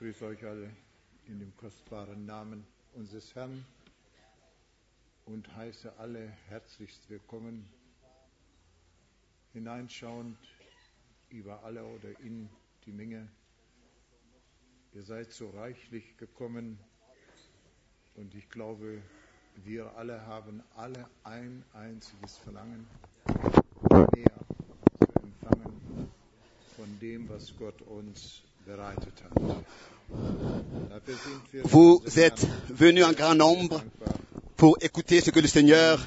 grüße euch alle in dem kostbaren Namen unseres Herrn und heiße alle herzlichst willkommen, hineinschauend über alle oder in die Menge. Ihr seid so reichlich gekommen und ich glaube, wir alle haben alle ein einziges Verlangen, mehr zu empfangen von dem, was Gott uns Vous êtes venus en grand nombre pour écouter ce que le Seigneur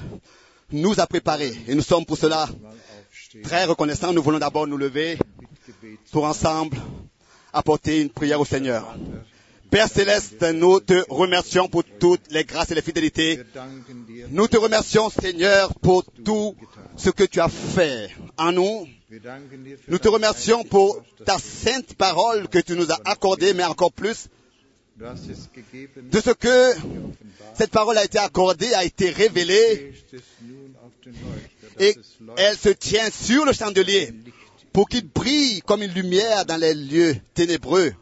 nous a préparé. Et nous sommes pour cela très reconnaissants. Nous voulons d'abord nous lever pour ensemble apporter une prière au Seigneur. Père céleste, nous te remercions pour toutes les grâces et les fidélités. Nous te remercions, Seigneur, pour tout ce que tu as fait en nous. Nous te remercions pour ta sainte parole que tu nous as accordée, mais encore plus de ce que cette parole a été accordée, a été révélée et elle se tient sur le chandelier pour qu'il brille comme une lumière dans les lieux ténébreux.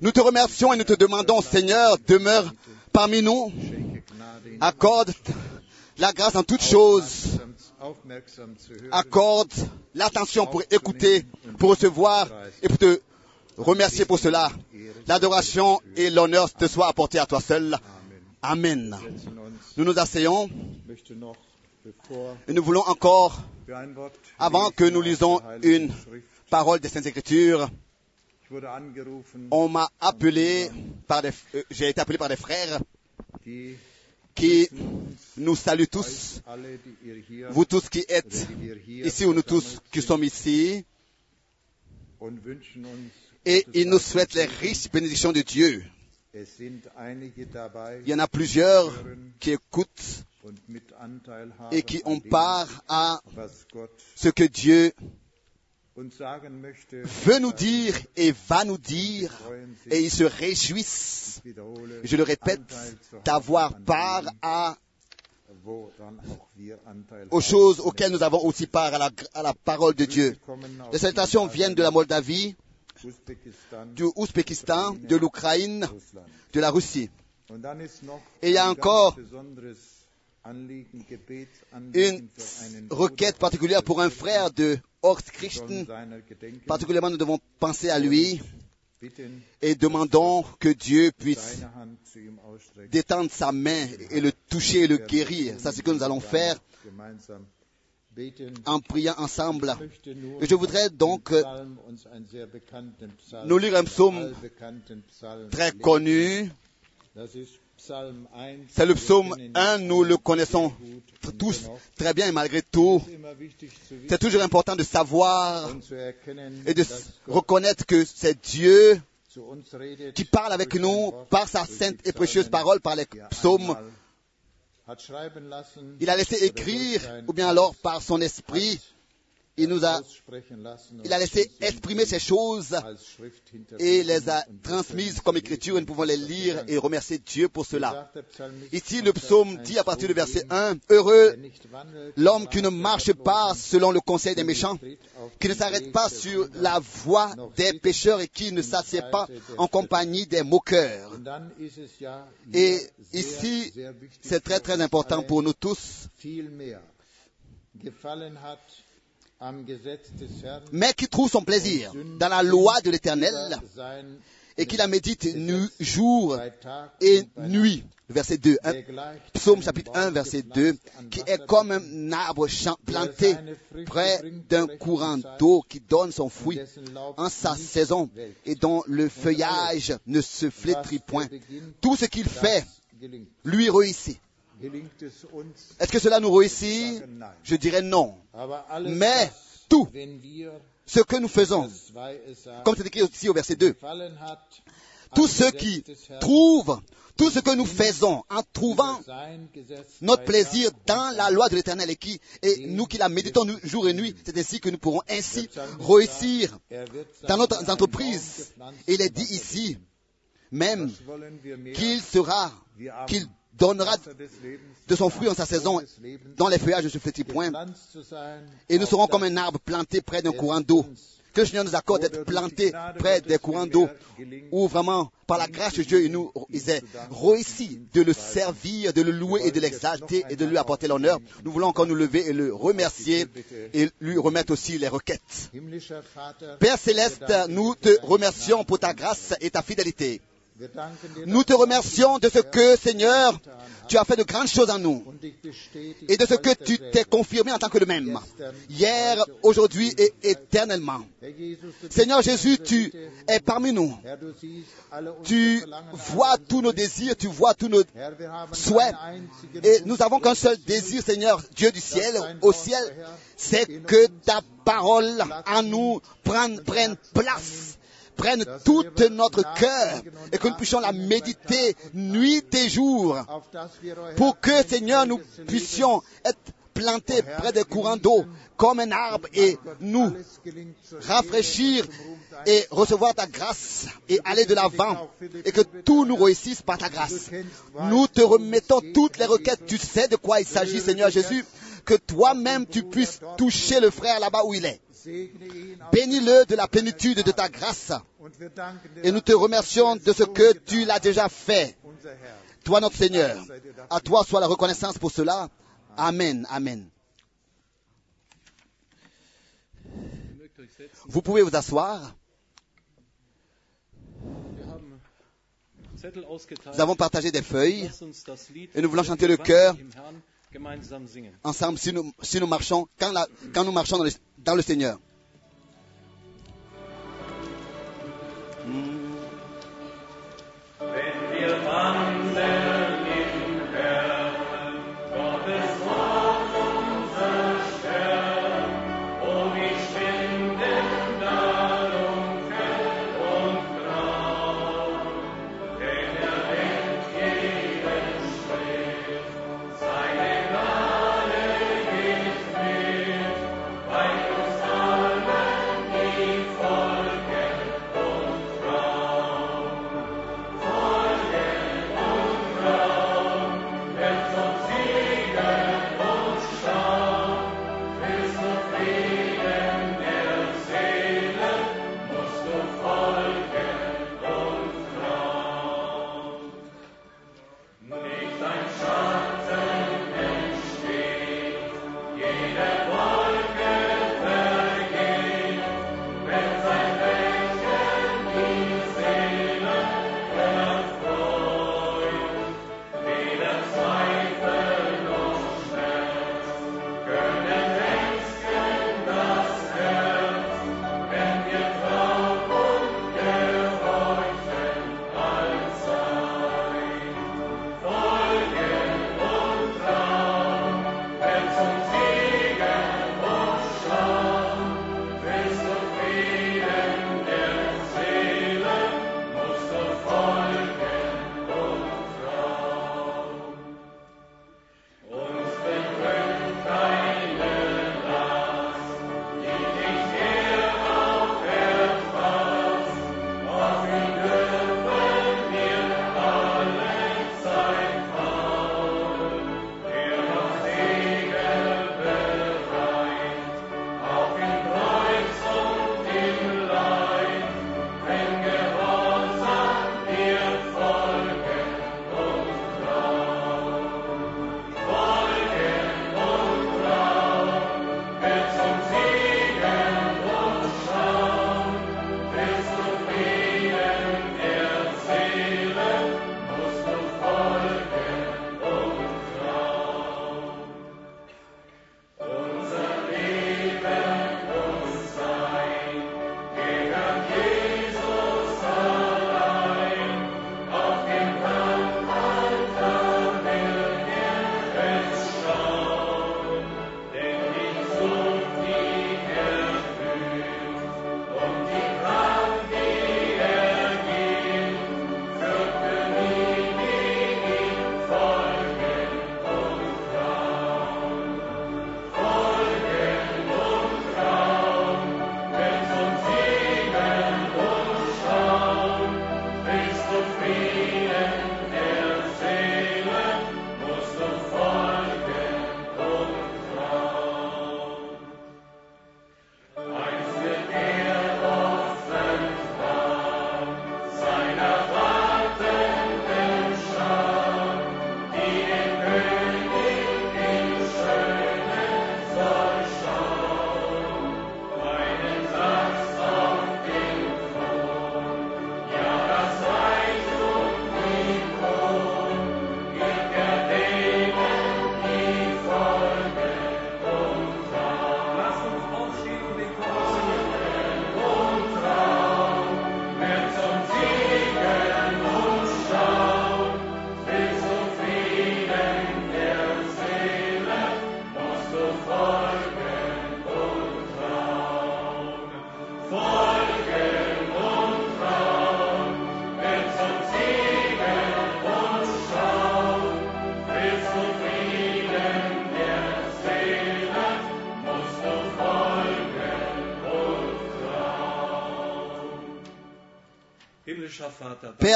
Nous te remercions et nous te demandons, Seigneur, demeure parmi nous, accorde la grâce en toutes choses, accorde l'attention pour écouter, pour recevoir et pour te remercier pour cela. L'adoration et l'honneur te soient apportés à toi seul. Amen. Nous nous asseyons et nous voulons encore, avant que nous lisons une parole des Saintes Écritures, on m'a appelé par des, euh, j'ai été appelé par des frères qui nous saluent tous, vous tous qui êtes ici ou nous tous qui sommes ici, et ils nous Segen. souhaitent les riches bénédictions de Dieu. Il y en a plusieurs qui écoutent et qui ont part à ce que Dieu. Veut nous dire et va nous dire, et ils se réjouissent, je le répète, d'avoir part à, aux choses auxquelles nous avons aussi part à la, à la parole de Dieu. Les salutations viennent de la Moldavie, du Ouzbékistan, de l'Ukraine, de la Russie. Et il y a encore Une requête particulière pour un frère de Horst Christen. Particulièrement, nous devons penser à lui et demandons que Dieu puisse détendre sa main et le toucher et le guérir. Ça, c'est ce que nous allons faire en priant ensemble. Et je voudrais donc euh, nous lire un psaume très connu. Das ist Psalm 1. C'est le psaume kennen ihn 1, nous le connaissons tous très bien et malgré tout, c'est toujours important de savoir et de reconnaître que c'est Dieu qui parle avec nous par sa sainte et précieuse parole, par les psaumes. Il a laissé écrire, ou bien alors par son esprit, il nous a, laissé exprimer ces choses et les a transmises comme écriture et nous pouvons les lire et remercier Dieu pour cela. Ici, le psaume 1, dit à partir du verset 2, 1, Heureux l'homme qui ne marche pas selon le conseil des méchants, qui ne s'arrête pas sur la voie des pécheurs et qui ne s'assied pas en compagnie des moqueurs. Et ici, C'est très très important pour nous tous, mais qui trouve son plaisir dans la loi de l'Éternel et qui la médite jour et nuit. Verset 2. Un Der gleicht Psaume chapitre Baum 1, verset gepflanzt 2, an qui est comme un arbre planté près d'un courant d'eau qui donne son fruit en sa saison et dont le feuillage ne se flétrit point. Tout ce qu'il fait lui réussit. Est-ce que cela nous réussit. Je dirais non. Mais tout ce que nous faisons, comme c'est écrit aussi au verset 2, gefallen hat, tous am ceux Gesetz qui trouvent, tout ce que nous faisons en trouvant notre plaisir dans la loi de l'éternel et qui, et nous qui la méditons jour et nuit, c'est ainsi que nous pourrons ainsi réussir Er dans notre entreprise. Il est dit ici, même qu'il sera, qu'il donnera de son fruit en sa saison dont les feuillages ne se flétrit point. Et nous serons comme un arbre planté près d'un courant d'eau que le Seigneur nous accorde d'être plantés près des courants d'eau, où vraiment, par la grâce de Dieu, il nous est réussi de le servir, de le louer et de l'exalter et de lui apporter l'honneur. Nous voulons encore nous lever et le remercier et lui remettre aussi les requêtes. Père céleste, nous te remercions pour ta grâce et ta fidélité. Nous te remercions de ce que, Seigneur, tu as fait de grandes choses en nous et de ce que tu t'es confirmé en tant que le même, hier, aujourd'hui et éternellement. Seigneur Jésus, tu es parmi nous. Tu vois tous nos désirs, tu vois tous nos souhaits. Et nous avons qu'un seul désir, Seigneur, Dieu du ciel, au ciel, c'est que ta parole en nous prenne, prenne place prenne tout notre cœur et que nous puissions la méditer nuit et jour pour que, Seigneur, nous puissions être plantés près des courants d'eau comme un arbre et nous rafraîchir et recevoir ta grâce et aller de l'avant et que tout nous réussisse par ta grâce. Nous te remettons toutes les requêtes. Tu sais de quoi il s'agit, Seigneur Jésus, que toi-même tu puisses toucher le frère là-bas où il est. Bénis-le de la plénitude de ta grâce. Et nous te remercions de ce que tu l'as déjà fait. Toi, notre Seigneur, à toi soit la reconnaissance pour cela. Amen, amen. Vous pouvez vous asseoir. Nous avons partagé des feuilles et nous voulons chanter le chœur ensemble si nous, si nous marchons, quand, la, quand nous marchons dans le, dans le Seigneur.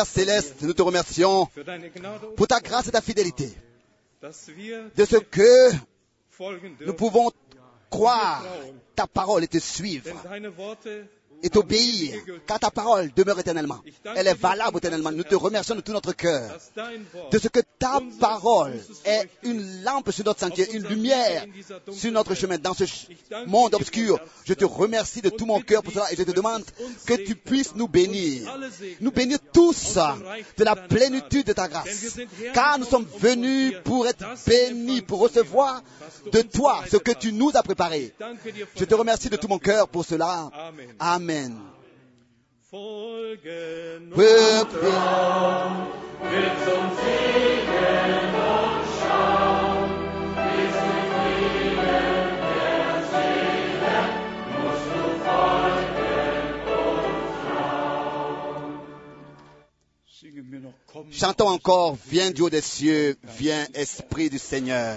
Père céleste, nous te remercions pour ta grâce et ta fidélité, de ce que nous pouvons croire ta parole et te suivre et t'obéir, car ta parole demeure éternellement. Elle est valable éternellement. Nous te remercions de tout notre cœur de ce que ta parole est une lampe sur notre sentier, une lumière sur notre chemin dans ce monde obscur. Je te remercie de tout mon cœur pour cela et je te demande que tu puisses nous bénir, nous bénir tous de la plénitude de ta grâce. Car nous sommes venus pour être bénis, pour recevoir de toi ce que tu nous as préparé. Je te remercie de tout mon cœur pour cela. Amen. Amen. Folgen Peuple, wird zum Siegen und schauen, bis in Frieden der Seele musst du folgen und Singen wir noch Komm, chantons encore, viens du haut des cieux, viens Esprit du Seigneur.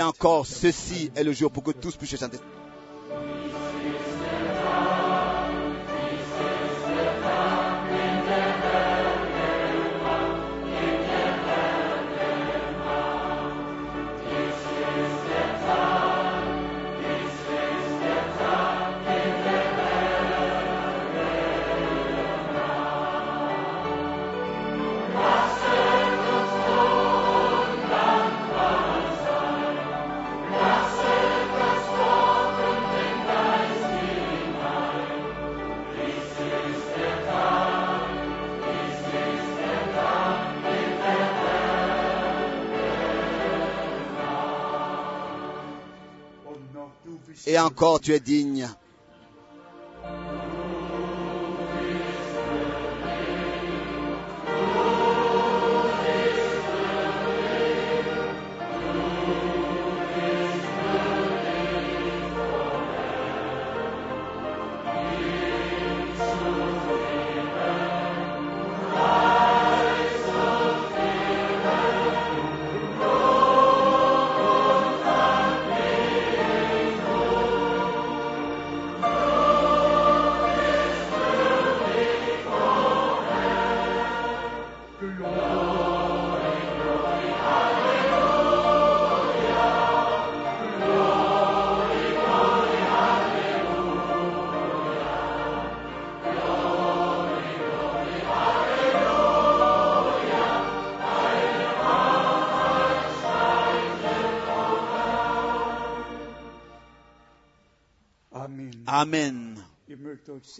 Et encore, ceci est le jour pour que tous puissent chanter. Encore, tu es digne.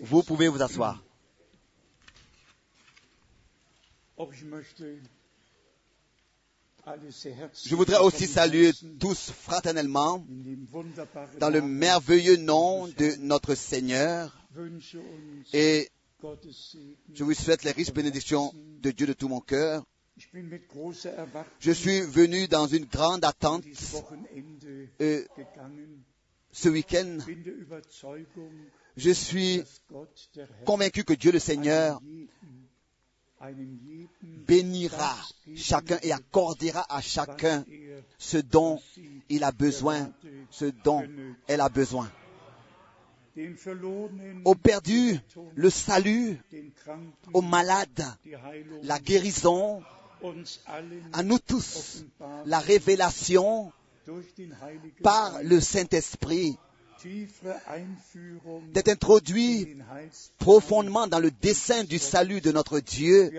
Vous pouvez vous asseoir. Herzlich Je voudrais aussi saluer tous fraternellement dans le merveilleux nom de notre Seigneur et je vous souhaite les riches bénédictions de Dieu de tout mon cœur. Je suis venu dans une grande attente euh, ce week-end, je suis convaincu que Dieu le Seigneur bénira chacun et accordera à chacun ce dont il a besoin, ce dont elle a besoin. Aux perdus, le salut, aux malades, la guérison, à nous tous, la révélation par le Saint-Esprit, d'être introduit profondément dans le dessein du salut de notre Dieu.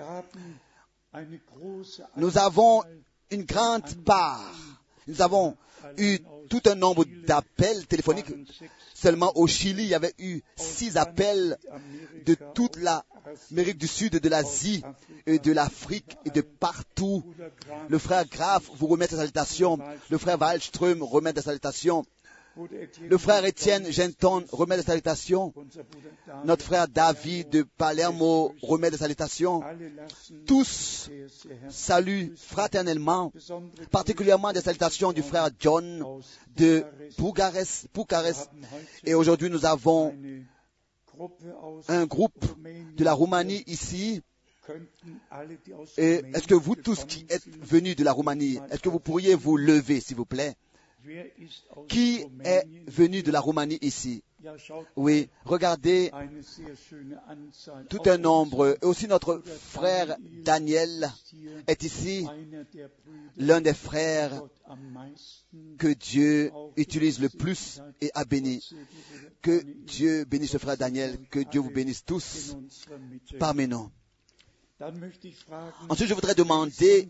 Nous avons une grande part. Nous avons eu tout un nombre d'appels téléphoniques. Seulement au Chili, il y avait eu six appels de toute l'Amérique du Sud, de l'Asie, et de l'Afrique et de partout. Le frère Graf vous remet des salutations. Le frère Wallström remet des salutations. Le frère Étienne Genton remet des salutations. Notre frère David de Palermo remet des salutations. Tous saluent fraternellement, particulièrement des salutations du frère John de. Bucarest, Et aujourd'hui, nous avons un groupe de la Roumanie ici. Est-ce que vous tous qui êtes venus de la Roumanie, est-ce que vous pourriez vous lever, s'il vous plaît? Qui est venu de la Roumanie ici? Oui, regardez tout un nombre. Et aussi notre frère Daniel est ici, l'un des frères que Dieu utilise le plus et a béni. Que Dieu bénisse le frère Daniel, que Dieu vous bénisse tous parmi nous. Ensuite, je voudrais demander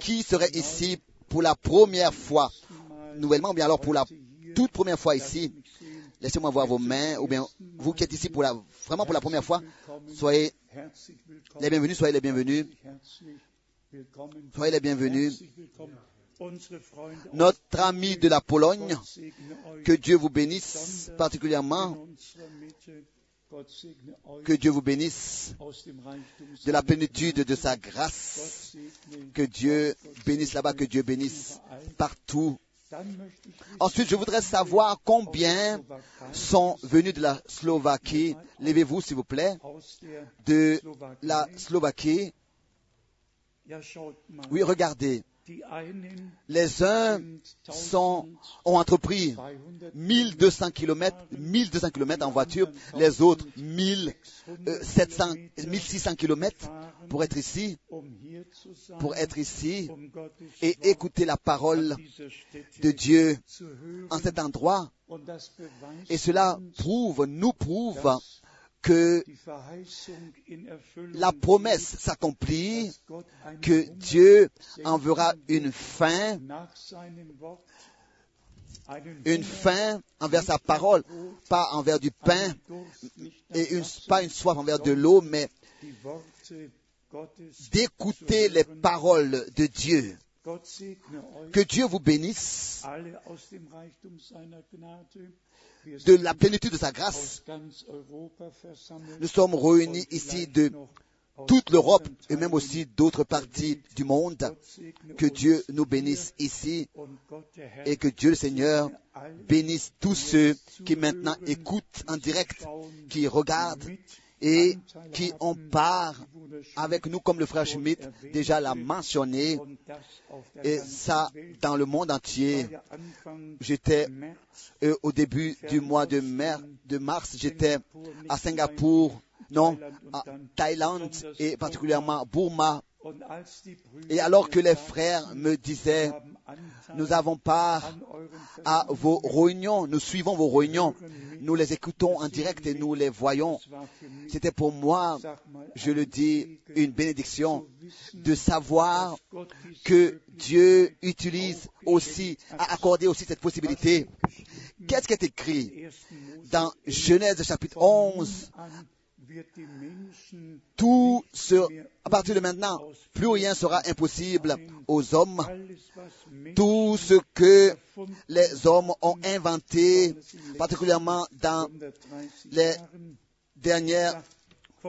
qui serait ici pour la première fois, nouvellement, ou bien alors pour la toute première fois ici. Laissez-moi voir vos mains, ou bien vous qui êtes ici pour la, vraiment pour la première fois, soyez les bienvenus, soyez les bienvenus, soyez les bienvenus. Notre ami de la Pologne, que Dieu vous bénisse particulièrement, que Dieu vous bénisse de la plénitude de sa grâce, que Dieu bénisse là-bas, que Dieu bénisse partout. Ensuite, je voudrais savoir combien sont venus de la Slovaquie. Levez-vous, s'il vous plaît, de la Slovaquie. Oui, regardez, les uns sont, ont entrepris 1200 1200 km, 1200 km en voiture, les autres 1700, 1600 km pour être ici, pour être ici et écouter la parole de Dieu en cet endroit. Et cela prouve, nous prouve que la promesse s'accomplit, que Dieu enverra une fin, une fin envers sa parole, pas envers du pain et une, pas une soif envers de l'eau, mais d'écouter les paroles de Dieu. Que Dieu vous bénisse. De la plénitude de sa grâce. Nous sommes réunis ici de toute l'Europe et même aussi d'autres parties du monde. Que Dieu nous bénisse ici et que Dieu le Seigneur bénisse tous ceux qui maintenant écoutent en direct, qui regardent et qui ont part avec nous, comme le frère Schmidt déjà l'a mentionné, et ça dans le monde entier. J'étais euh, au début du mois de, mer- de mars, j'étais à Singapour, non, à Thaïlande et particulièrement à Burma. Et alors que les frères me disaient, nous avons part à vos réunions, nous suivons vos réunions, nous les écoutons en direct et nous les voyons. C'était pour moi, je le dis, une bénédiction de savoir que Dieu utilise aussi, a accordé aussi cette possibilité. Qu'est-ce qui est écrit dans Genèse chapitre 11 tout à partir de maintenant, plus rien sera impossible aux hommes. Tout ce que les hommes ont inventé, particulièrement dans les dernières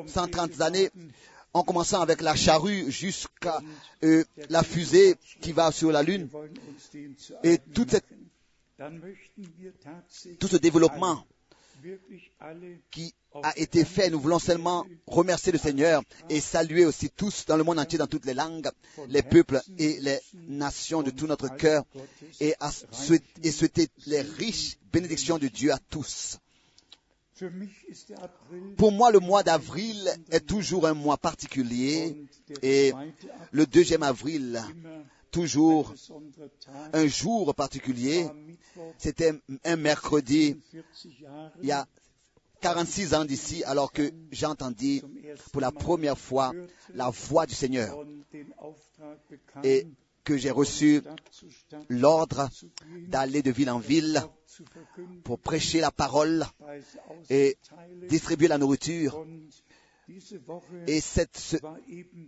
130 années, en commençant avec la charrue jusqu'à euh, la fusée qui va sur la Lune. Et toute cette tout ce développement qui a été fait. Nous voulons seulement remercier le Seigneur et saluer aussi tous dans le monde entier, dans toutes les langues, les peuples et les nations de tout notre cœur et, et souhaiter les riches bénédictions de Dieu à tous. Pour moi, le mois d'avril est toujours un mois particulier et le deuxième avril, toujours un jour particulier. C'était un mercredi il y a 46 ans d'ici, alors que j'entendis pour la première fois la voix du Seigneur et que j'ai reçu l'ordre d'aller de ville en ville pour prêcher la parole et distribuer la nourriture. Et cette,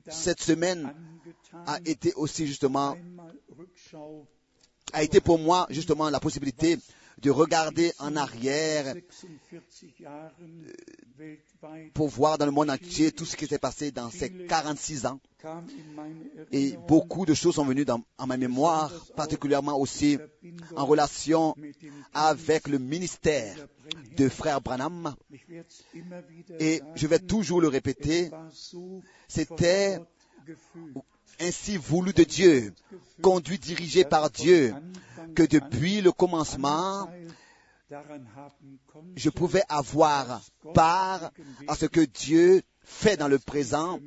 cette semaine a été aussi justement, a été pour moi justement la possibilité de regarder en arrière pour voir dans le monde entier tout ce qui s'est passé dans ces 46 ans. Et beaucoup de choses sont venues dans, en ma mémoire, particulièrement aussi en relation avec le ministère de frère Branham. Et je vais toujours le répéter, c'était ainsi voulu de Dieu, conduit, dirigé par Dieu, que depuis le commencement, je pouvais avoir part à ce que Dieu fait dans le présent,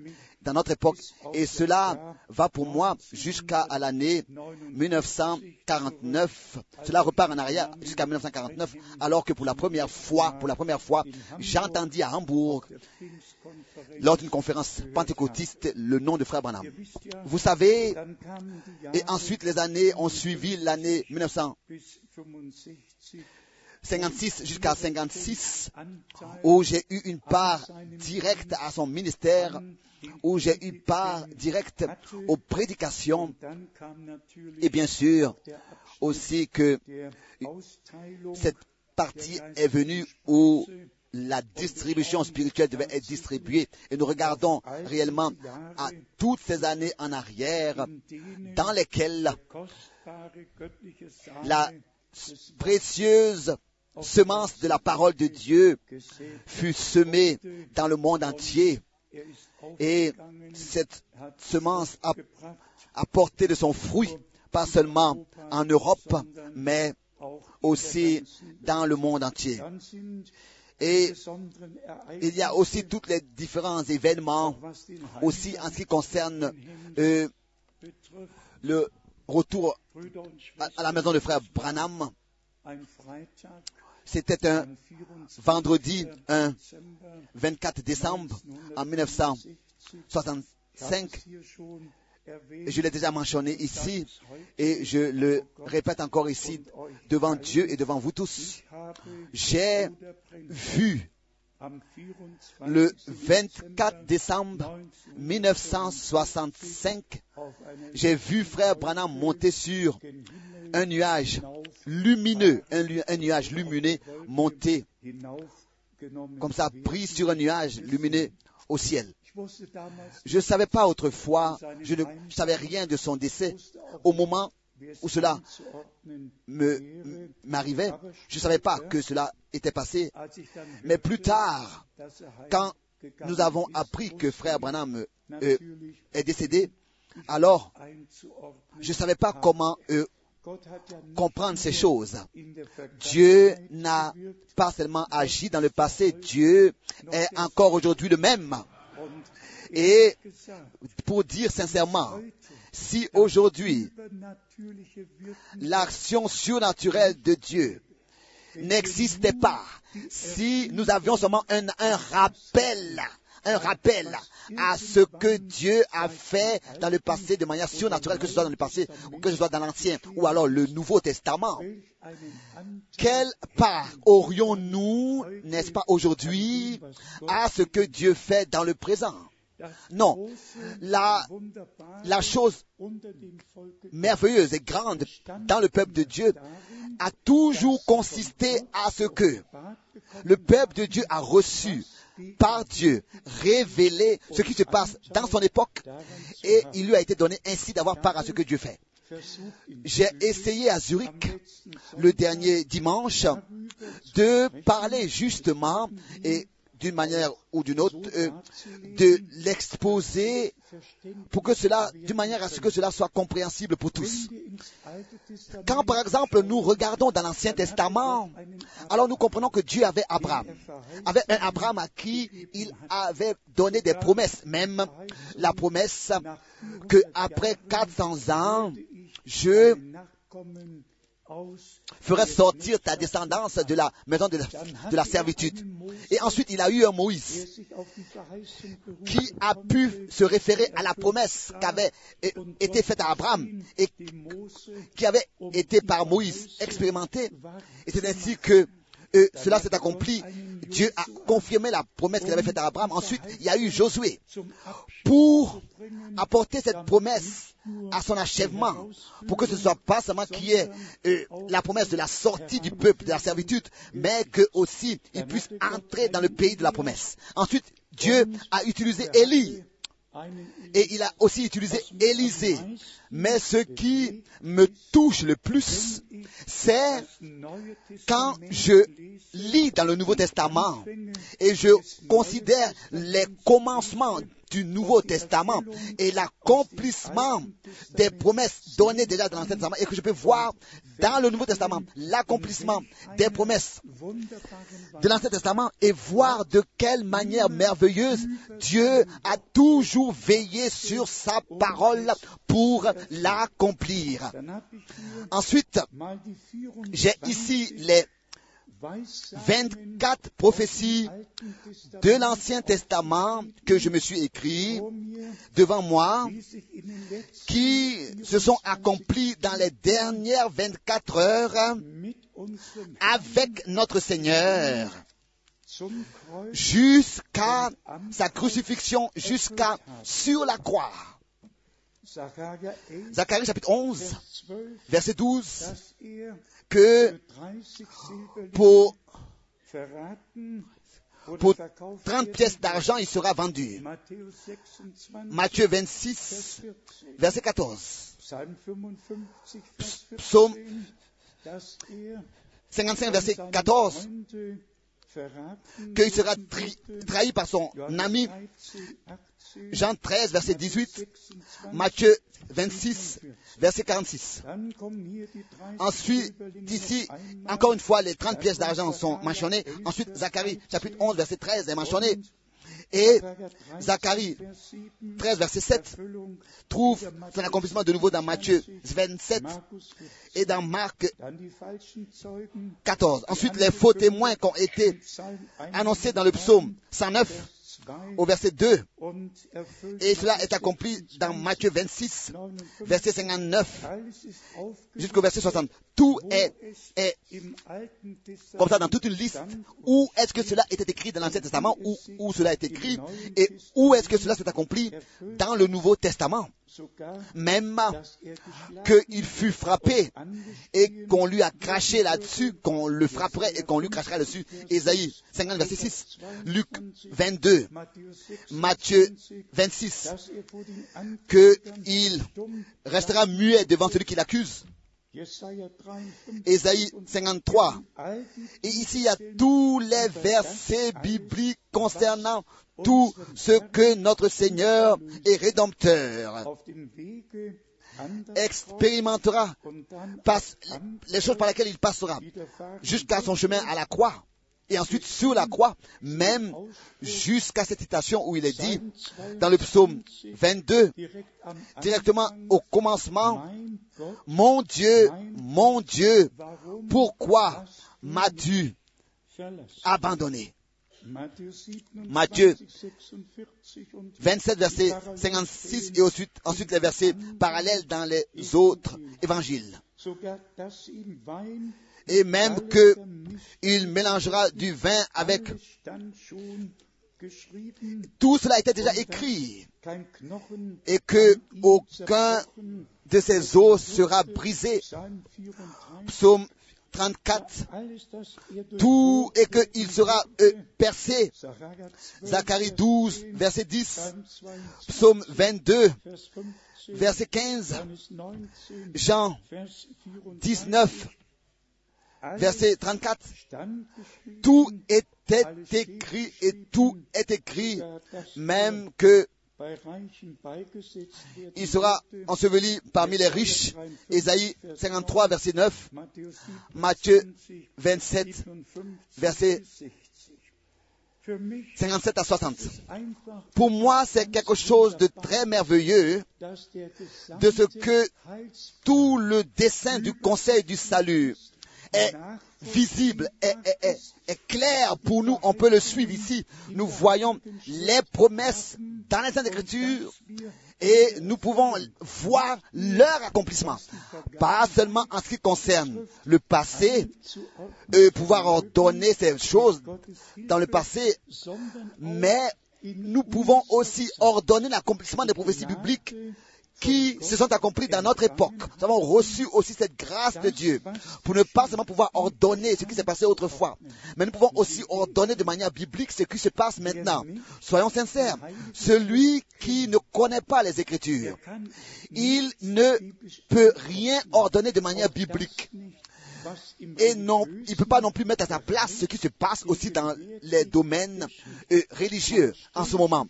dans notre époque. Et cela va pour moi jusqu'à l'année 1949. Cela repart en arrière jusqu'à 1949, alors que pour la première fois, pour la première fois, j'entendis à Hambourg, lors d'une conférence pentecôtiste, le nom de Frère Branham. Vous savez, et ensuite les années ont suivi l'année 1956 jusqu'à 56, où j'ai eu une part directe à son ministère, où j'ai eu part directe aux prédications, et bien sûr aussi que cette partie est venue où la distribution spirituelle devait être distribuée. Et nous regardons réellement à toutes ces années en arrière dans lesquelles la précieuse semence de la parole de Dieu fut semée dans le monde entier. Et cette semence a, porté de son fruit, pas seulement en Europe, mais aussi dans le monde entier. Et il y a aussi tous les différents événements, aussi en ce qui concerne euh, le retour à, la maison de frère Branham. C'était un vendredi, un 24 décembre en 1965. Je l'ai déjà mentionné ici et je le répète encore ici devant Dieu et devant vous tous. J'ai vu le 24 décembre 1965, j'ai vu frère Branham monter sur un nuage lumineux, un, un, nuage lumineux monter comme ça, pris sur un nuage lumineux au ciel. Je ne savais pas autrefois, je ne savais rien de son décès au moment où cela m'arrivait. Je ne savais pas que cela était passé. Mais plus tard, quand nous avons appris que frère Branham euh, est décédé, alors je ne savais pas comment euh, comprendre ces choses. Dieu n'a pas seulement agi dans le passé, Dieu est encore aujourd'hui le même. Et pour dire sincèrement, si aujourd'hui l'action surnaturelle de Dieu n'existait pas, si nous avions seulement un, rappel un rappel à ce que Dieu a fait dans le passé de manière surnaturelle, que ce soit dans le passé ou que ce soit dans l'Ancien ou alors le Nouveau Testament. Quelle part aurions-nous, n'est-ce pas, aujourd'hui, à ce que Dieu fait dans le présent? Non, la, la chose merveilleuse et grande dans le peuple de Dieu a toujours consisté à ce que le peuple de Dieu a reçu par Dieu, révélé ce qui se passe dans son époque et il lui a été donné ainsi d'avoir part à ce que Dieu fait. j'ai essayé à Zurich le dernier dimanche de parler justement et d'une manière ou d'une autre euh, de l'exposer pour que cela, d'une manière à ce que cela soit compréhensible pour tous. Quand par exemple nous regardons dans l'Ancien Testament, alors nous comprenons que Dieu avait Abraham, avait un Abraham à qui il avait donné des promesses, même la promesse que après 400 ans, je ferait sortir ta descendance de la maison de la, de la, servitude. Et ensuite, il a eu un Moïse qui a pu se référer à la promesse qui avait été faite à Abraham et qui avait été par Moïse expérimentée. Et c'est ainsi que euh, cela s'est accompli. Dieu a confirmé la promesse qu'il avait faite à Abraham. Ensuite, il y a eu Josué pour apporter cette promesse à son achèvement, pour que ce ne soit pas seulement qui est euh, la promesse de la sortie du peuple de la servitude, mais que aussi il puisse entrer dans le pays de la promesse. Ensuite, Dieu a utilisé Élie et il a aussi utilisé Élisée. Mais ce qui me touche le plus, c'est quand je lis dans le Nouveau Testament et je considère les commencements du Nouveau Testament et l'accomplissement des promesses données déjà dans l'Ancien Testament et que je peux voir dans le Nouveau Testament l'accomplissement des promesses de l'Ancien Testament et voir de quelle manière merveilleuse Dieu a toujours veillé sur sa parole pour l'accomplir. Ensuite, j'ai ici les 24 prophéties de l'Ancien Testament que je me suis écrit devant moi qui se sont accomplies dans les dernières 24 heures avec notre Seigneur jusqu'à sa crucifixion, jusqu'à sur la croix. Zacharie chapitre 11, verset 12, que pour, pour 30 pièces d'argent, il sera vendu. Matthieu 26, verset 14. Psaume 55, verset 14 qu'il sera trahi par son ami. Jean 13, verset 18. Matthieu 26, verset 46. Ensuite, d'ici, encore une fois, les 30 pièces d'argent sont mentionnées. Ensuite, Zacharie, chapitre 11, verset 13 est mentionné. Et Zacharie 13, verset 7 trouve son accomplissement de nouveau dans Matthieu 27 et dans Marc 14. Ensuite, les faux témoins qui ont été annoncés dans le psaume 109 au verset 2. Et cela est accompli dans Matthieu 26, verset 59 jusqu'au verset 60. Tout est, comme ça dans toute une liste. Où est-ce que cela était écrit dans l'Ancien Testament? Où, où cela est écrit? Et où est-ce que cela s'est accompli? Dans le Nouveau Testament même qu'il fut frappé et qu'on lui a craché là-dessus, qu'on le frapperait et qu'on lui cracherait dessus. Ésaïe 50, verset 6, Luc 22, Matthieu 26, qu'il restera muet devant celui qui l'accuse. Ésaïe 53. Et ici, il y a tous les versets bibliques concernant tout ce que notre Seigneur et Rédempteur expérimentera, les choses par lesquelles il passera, jusqu'à son chemin à la croix, et ensuite sur la croix, même jusqu'à cette citation où il est dit, dans le psaume 22, directement au commencement, Mon Dieu, mon Dieu, pourquoi m'as-tu abandonné? Matthieu 27, verset 56 et ensuite, ensuite les versets parallèles dans les autres évangiles. Et même qu'il mélangera du vin avec tout cela était déjà écrit. Et que aucun de ces os sera brisé. Psaume 34, tout et qu'il sera euh, percé. Zacharie 12, verset 10, Psaume 22, verset 15, Johannes 19, Jean Vers 24, 19, alles verset 34, stand geschrieben, tout était écrit et tout est écrit, même que il sera enseveli parmi les riches. Ésaïe 53, verset 9, Matthäus 7, Matthieu 57, 27, 57 verset bis 60. Für mich 57 à 60. ist einfach, Pour moi, c'est quelque chose de très merveilleux de ce que tout le dessein du conseil du salut est visible, est, est- est- clair pour nous. On peut le suivre ici. Nous voyons les promesses dans les Saintes Écritures et nous pouvons voir leur accomplissement. Pas seulement en ce qui concerne le passé, euh, pouvoir ordonner ces choses dans le passé, mais nous pouvons aussi ordonner l'accomplissement des prophéties bibliques qui se sont accomplies dans notre époque. Nous avons reçu aussi cette grâce de Dieu pour ne pas seulement pouvoir ordonner ce qui s'est passé autrefois, mais nous pouvons aussi ordonner de manière biblique ce qui se passe maintenant. Soyons sincères, celui qui ne connaît pas les Écritures, il ne peut rien ordonner de manière biblique. Et non, il ne peut pas non plus mettre à sa place ce qui se passe aussi dans les domaines euh, religieux en ce moment.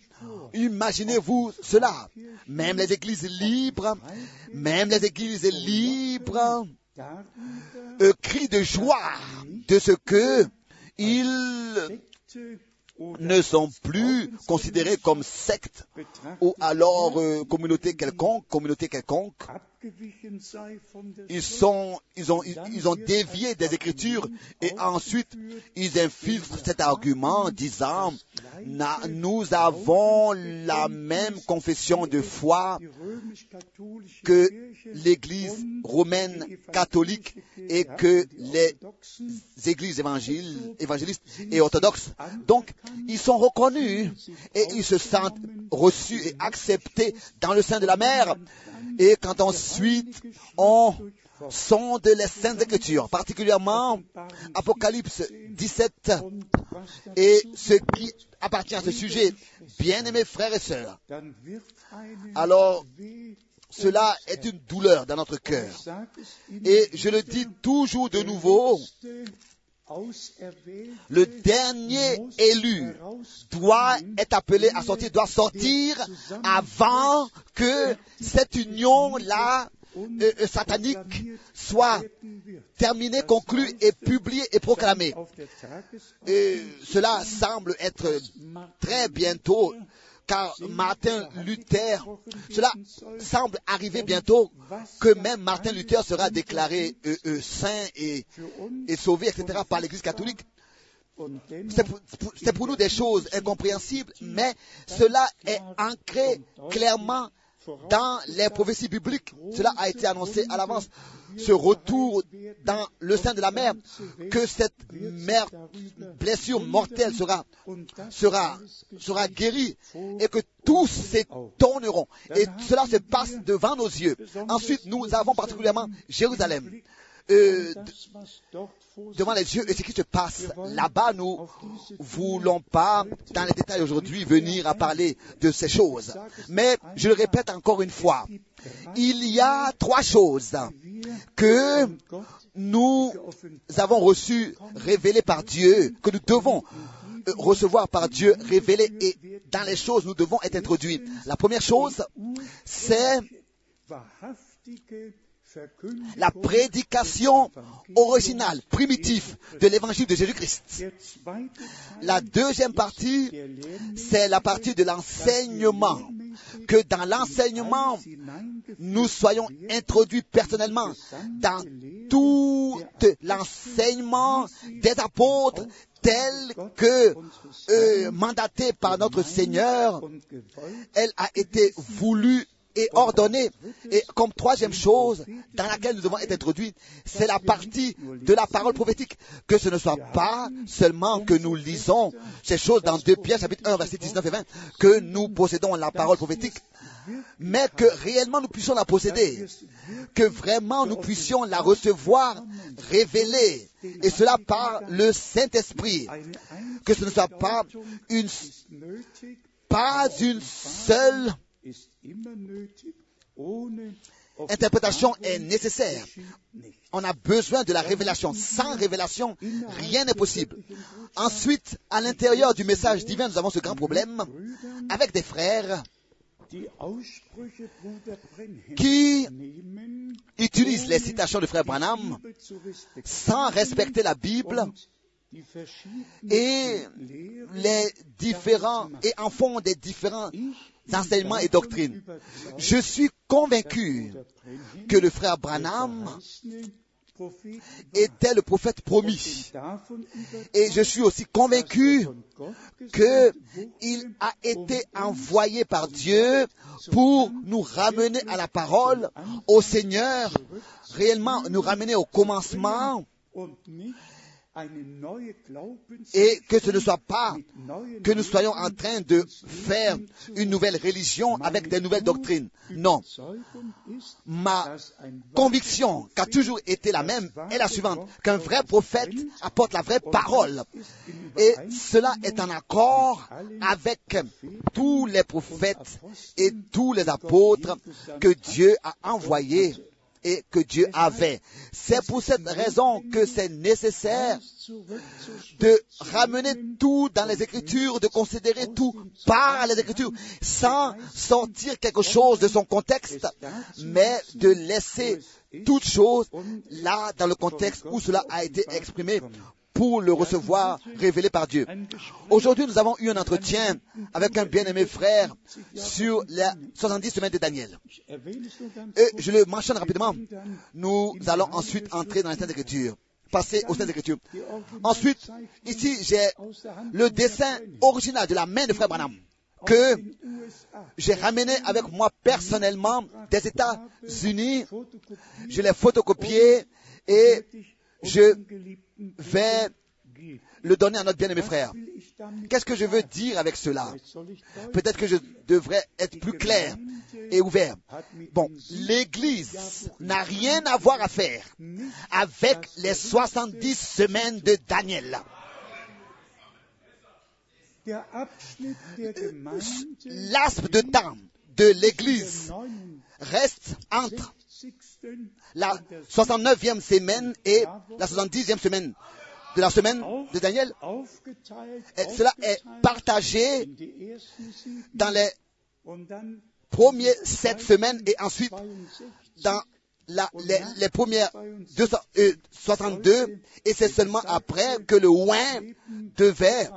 Imaginez-vous cela. Même les églises libres, même les églises libres euh, crient de joie de ce que ils ne sont plus considérés comme sectes ou alors euh, communauté quelconque, communauté quelconque. Ils sont, ils ont, ils, ils ont dévié des Écritures et ensuite ils infiltrent cet argument disant, Na- nous avons la même confession de foi que l'Église romaine catholique et que les églises évangiles- évangélistes et orthodoxes. Donc, ils sont reconnus et ils se sentent reçus et acceptés dans le sein de la mère. Et quand ensuite on sonde les saintes écritures, particulièrement Apocalypse 17 und was et ce qui appartient à ce sujet, bien-aimés frères et sœurs, alors cela est une douleur dans notre cœur. Et je le dis toujours de nouveau, le dernier élu doit être appelé à sortir, doit sortir avant que cette union-là euh, euh, satanique soit terminée, conclue et publiée et proclamée. Et cela semble être très bientôt, car Martin Luther, cela semble arriver bientôt, que même Martin Luther sera déclaré euh, euh, saint et, sauvé, etc., par l'Église catholique. pour, c'est pour nous des choses incompréhensibles, mais cela est ancré clairement dans les prophéties bibliques. Cela a été annoncé à l'avance. Ce retour dans le sein de la mer, que cette mer, blessure mortelle sera, sera, sera guérie et que tous s'étonneront. Et cela se passe devant nos yeux. Ensuite, nous avons particulièrement Jérusalem. Euh, devant les yeux et ce qui se passe là-bas, nous voulons pas, dans les détails aujourd'hui, venir à parler de ces choses. Mais je le répète encore une fois, il y a trois choses que nous avons reçues révélées par Dieu, que nous devons euh, recevoir par Dieu révélées et dans les choses nous devons être introduits. La première chose, c'est la prédication originale, primitive de l'évangile de Jésus-Christ. La deuxième partie, c'est la partie de l'enseignement. Que dans l'enseignement, nous soyons introduits personnellement dans tout l'enseignement des apôtres tel que euh, mandaté par notre Seigneur. Elle a été voulue et ordonnée. Et comme troisième chose dans laquelle nous devons être introduits, c'est la partie de la parole prophétique. Que ce ne soit pas seulement que nous lisons ces choses dans 2 Pierre chapitre 1 verset 19 et 20, que nous possédons la parole prophétique, mais que réellement nous puissions la posséder, que vraiment nous puissions la recevoir révélée, et cela par le Saint-Esprit, que ce ne soit pas une, pas une seule interprétation est nécessaire. On a besoin de la révélation. Sans révélation, rien n'est possible. Ensuite, à l'intérieur du message divin, nous avons ce grand problème avec des frères qui utilisent les citations de frère Branham sans respecter la Bible et les différents et en font des différents enseignements et doctrines. Je suis convaincu que le frère Branham était le prophète promis. Et je suis aussi convaincu qu'il a été envoyé par Dieu pour nous ramener à la parole, au Seigneur, réellement nous ramener au commencement et que ce ne soit pas que nous soyons en train de faire une nouvelle religion avec des nouvelles doctrines. Non. Ma conviction, qui a toujours été la même, est la suivante, qu'un vrai prophète apporte la vraie parole. Et cela est en accord avec tous les prophètes et tous les apôtres que Dieu a envoyés et que Dieu avait. C'est pour cette raison que c'est nécessaire de ramener tout dans les Écritures, de considérer tout par les Écritures, sans sortir quelque chose de son contexte, mais de laisser toute chose là dans le contexte où cela a été exprimé pour le recevoir révélé par Dieu. Aujourd'hui, nous avons eu un entretien avec un bien-aimé frère sur les 70 semaines de Daniel. Et je le mentionne rapidement. Nous allons ensuite entrer dans la Sainte Écriture passer aux Saintes Écritures. Ensuite, ici, j'ai le dessin original de la main de Frère Branham que j'ai ramené avec moi personnellement des États-Unis. Je l'ai photocopié et je vais le donner à notre bien-aimé frère. Qu'est-ce que je veux dire avec cela? Peut-être que je devrais être plus clair et ouvert. Bon, l'Église n'a rien à voir à faire avec les 70 semaines de Daniel. L'aspe de temps de l'Église reste entre la 69e semaine et la 70e semaine de la semaine de Daniel. Cela est partagé dans les premières sept semaines et ensuite dans les, les, premières 262 et c'est seulement après que le oin devait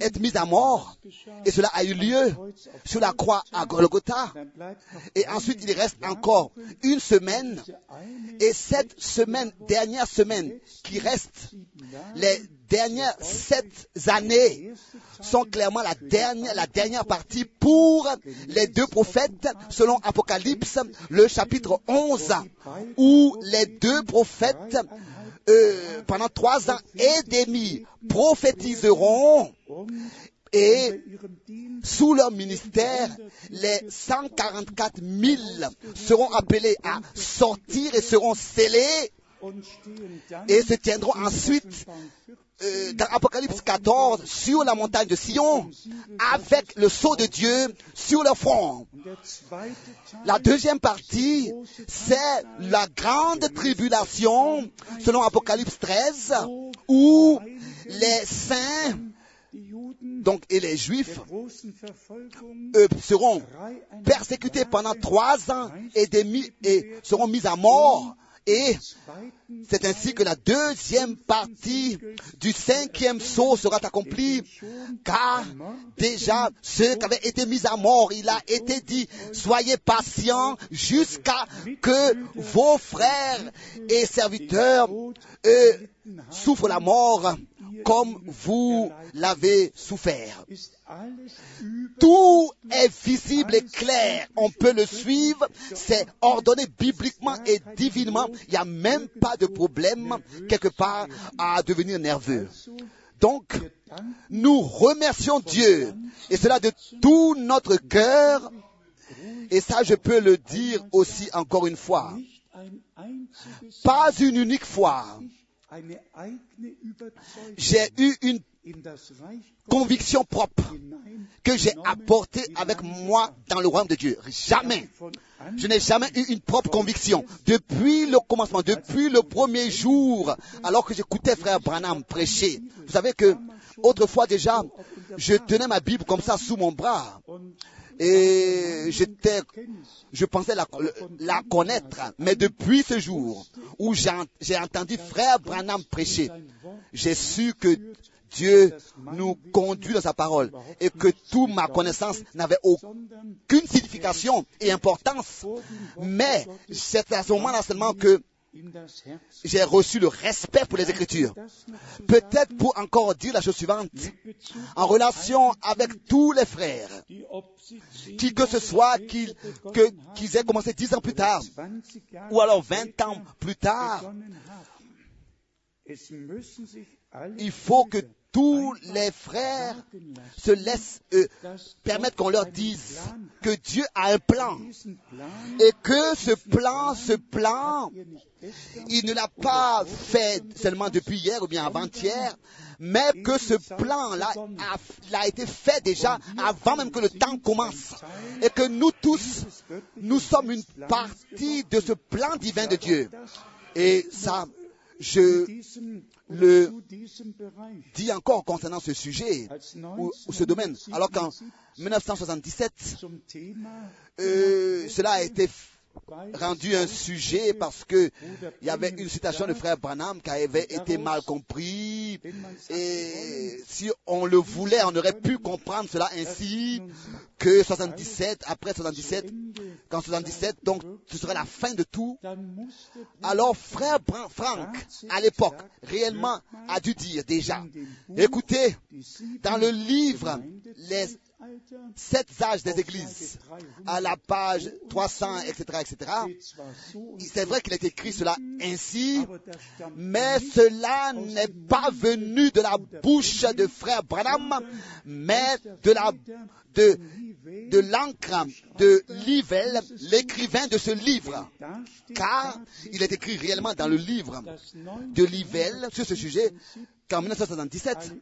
être mis à mort. Et cela a eu lieu sur la croix à Golgotha. Et ensuite, il reste encore une semaine. Et cette semaine, dernière semaine qui reste, les dernières sept années sont clairement la dernière, la dernière partie pour les deux prophètes selon Apocalypse, le chapitre 11, où les deux prophètes euh, pendant trois ans et demi prophétiseront et sous leur ministère, les 144 000 seront appelés à sortir et seront scellés et se tiendront ensuite euh, dans Apocalypse 14 sur la montagne de Sion avec le sceau de Dieu sur leur front. La deuxième partie, c'est la grande tribulation selon Apocalypse 13 où les saints donc, et les Juifs seront persécutés pendant trois ans et demi et seront mis à mort et c'est ainsi que la deuxième partie du cinquième saut sera accomplie, car déjà ceux qui avaient été mis à mort, il a été dit, soyez patients jusqu'à que vos frères et serviteurs souffrent la mort comme vous l'avez souffert. Tout est visible et clair. On peut le suivre. C'est ordonné bibliquement et divinement. Il n'y a même pas de problème quelque part à devenir nerveux. Donc, nous remercions Dieu, et cela de tout notre cœur, et ça je peux le dire aussi encore une fois, pas une unique fois, j'ai eu une conviction propre que j'ai apportée avec moi dans le royaume de Dieu. Jamais. Je n'ai jamais eu une propre conviction. Depuis le commencement, depuis le premier jour, alors que j'écoutais frère Branham prêcher. Vous savez que autrefois déjà, je tenais ma Bible comme ça sous mon bras. Et j'étais, je pensais la, connaître. Mais depuis ce jour où j'ai entendu frère Branham prêcher, j'ai su que Dieu nous conduit dans sa parole et que toute ma connaissance n'avait aucune signification et importance. Mais c'est à ce moment-là seulement que j'ai reçu le respect pour les Écritures. Peut-être pour encore dire la chose suivante, en relation avec tous les frères, qui que ce soit qu'ils aient commencé dix ans plus tard, ou alors vingt ans plus tard, il faut que tous les frères se laissent euh, permettre qu'on leur dise que Dieu a un plan et que ce plan, ce plan, il ne l'a pas fait seulement depuis hier ou bien avant-hier, mais que ce plan-là a, a, été fait déjà avant même que le temps commence et que nous tous, nous sommes une partie de ce plan divin de Dieu. Et ça, je le dis encore concernant ce sujet ou, ce domaine. Alors qu'en 1977, euh, cela a été rendu un sujet parce que il y avait une citation de frère Branham qui avait été mal compris et si on le voulait, on aurait pu comprendre cela ainsi que 77, après 77, qu'en 77, donc ce serait la fin de tout. Alors frère Franck, à l'époque, réellement a dû dire déjà, écoutez, dans le livre, les sept âges des églises, à la page 300, etc., etc. C'est vrai qu'il est écrit cela ainsi, mais cela n'est pas venu de la bouche de frère Branham, mais de de, de l'encre de Livell, l'écrivain de ce livre. Car il est écrit réellement dans le livre de Livell sur ce sujet qu'en 1977,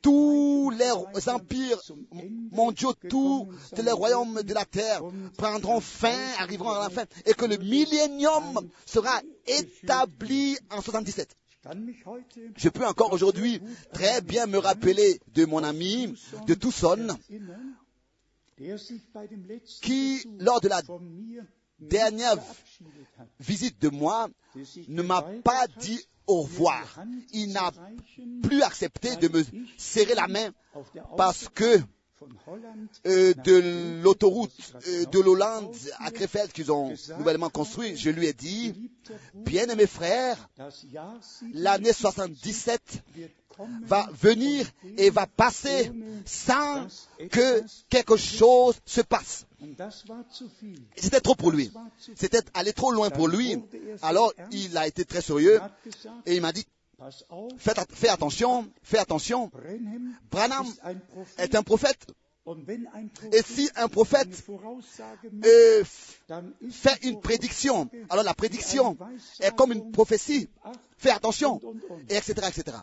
tous les empires mondiaux, tous les royaumes de la terre prendront fin, arriveront à la fin, et que le millénium sera établi en 77. Je peux encore aujourd'hui très bien me rappeler de mon ami de Tucson, qui, lors de la dernière visite de moi, ne m'a pas dit au revoir. Il n'a plus accepté de me serrer la main parce que euh, de l'autoroute euh, de l'Hollande à Krefeld qu'ils ont nouvellement construit, je lui ai dit, bien aimé frère, l'année 77 va venir et va passer sans que quelque chose se passe. C'était trop pour lui. C'était aller trop loin pour lui. Alors il a été très sérieux et il m'a dit, fais attention, fais attention. Branham est un prophète. Et si un prophète euh, fait une prédiction, alors la prédiction est comme une prophétie. Fais attention, et etc., etc.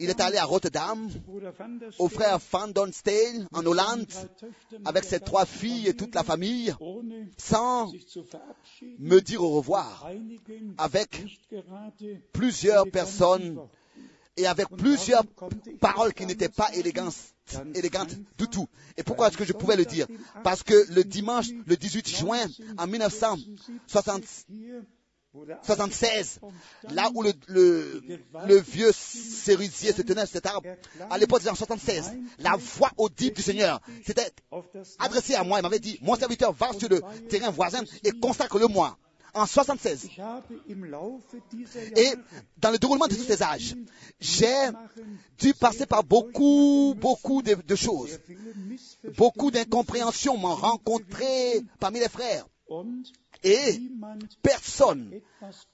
Il est allé à Rotterdam au frère Van Donstein en Hollande avec ses trois filles et toute la famille sans me dire au revoir. Avec plusieurs personnes et avec plusieurs paroles qui n'étaient pas élégantes, élégantes du tout. Et pourquoi est-ce que je pouvais le dire? Parce que le dimanche, le 18 juin en 1960, 76, là où le, le, le vieux cerisier se tenait cet arbre, à l'époque en 76, la voix audible du Seigneur s'était adressée à moi. Il m'avait dit, mon serviteur va sur le terrain voisin et consacre-le moi. En 76. Et dans le déroulement de tous ces âges, j'ai dû passer par beaucoup, beaucoup de, de choses. Beaucoup d'incompréhensions m'ont rencontré parmi les frères. Et personne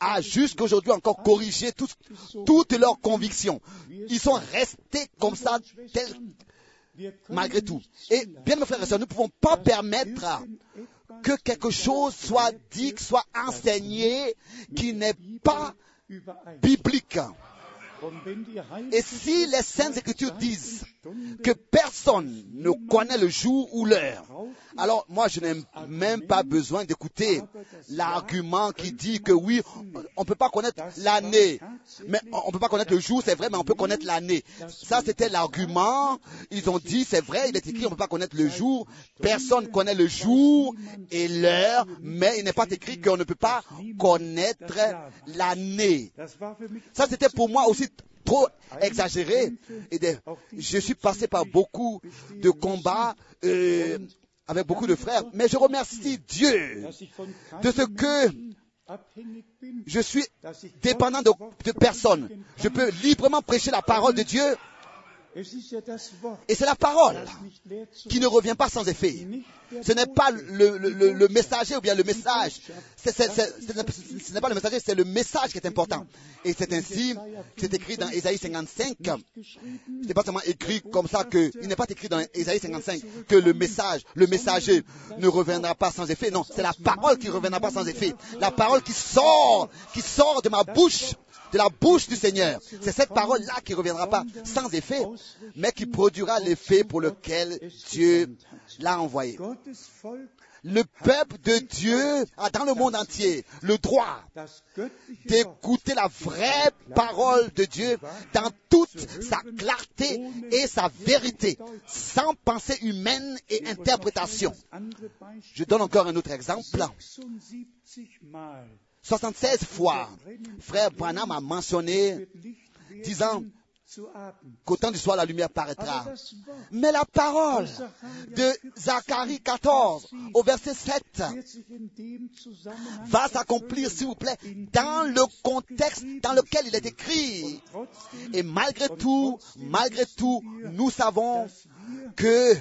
a jusqu'aujourd'hui encore corrigé toutes leurs convictions. Ils sont restés comme ça, malgré tout. Et bien, mes frères et sœurs, nous ne pouvons pas permettre que quelque chose soit dit, soit enseigné qui n'est pas biblique. Et si les Saintes Écritures disent que personne ne connaît le jour ou l'heure, alors moi je n'ai même pas besoin d'écouter l'argument qui dit que oui, on ne peut pas connaître l'année, mais on ne peut pas connaître le jour, c'est vrai, mais on peut connaître l'année. Ça c'était l'argument. Ils ont dit, c'est vrai, il est écrit, on ne peut pas connaître le jour. Personne ne connaît le jour et l'heure, mais il n'est pas écrit qu'on ne peut pas connaître l'année. Ça c'était pour moi aussi trop exagéré. Et de- je suis passé par beaucoup de combats euh, avec beaucoup de frères, mais je remercie Dieu de ce que je suis dépendant de personne. Je peux librement prêcher la parole de Dieu et c'est la parole qui ne revient pas sans effet. Ce n'est pas le, le- le- le messager ou bien le message. C'est- c'est- c'est- ce n'est- ce n'est pas le messager, c'est le message qui est important. Et c'est ainsi, c'est écrit dans Ésaïe 55. Ce n'est pas seulement écrit comme ça que, il n'est pas écrit dans Ésaïe 55 que le message, le messager ne reviendra pas sans effet. Non, c'est la parole qui ne reviendra pas sans effet. La parole qui sort, qui sort de ma bouche, de la bouche du Seigneur. C'est cette parole-là qui ne reviendra pas sans effet, mais qui produira l'effet pour lequel Dieu l'a envoyé. Le peuple de Dieu a dans le monde entier le droit d'écouter la vraie parole de Dieu dans toute sa clarté et sa vérité, sans pensée humaine et interprétation. Je donne encore un autre exemple. 76 fois, frère Branham a mentionné, disant qu'au temps du soir la lumière paraîtra. Mais la parole de Zacharie 14 au verset 7 va s'accomplir, s'il vous plaît, dans le contexte dans lequel il est écrit. Et malgré tout, malgré tout, nous savons que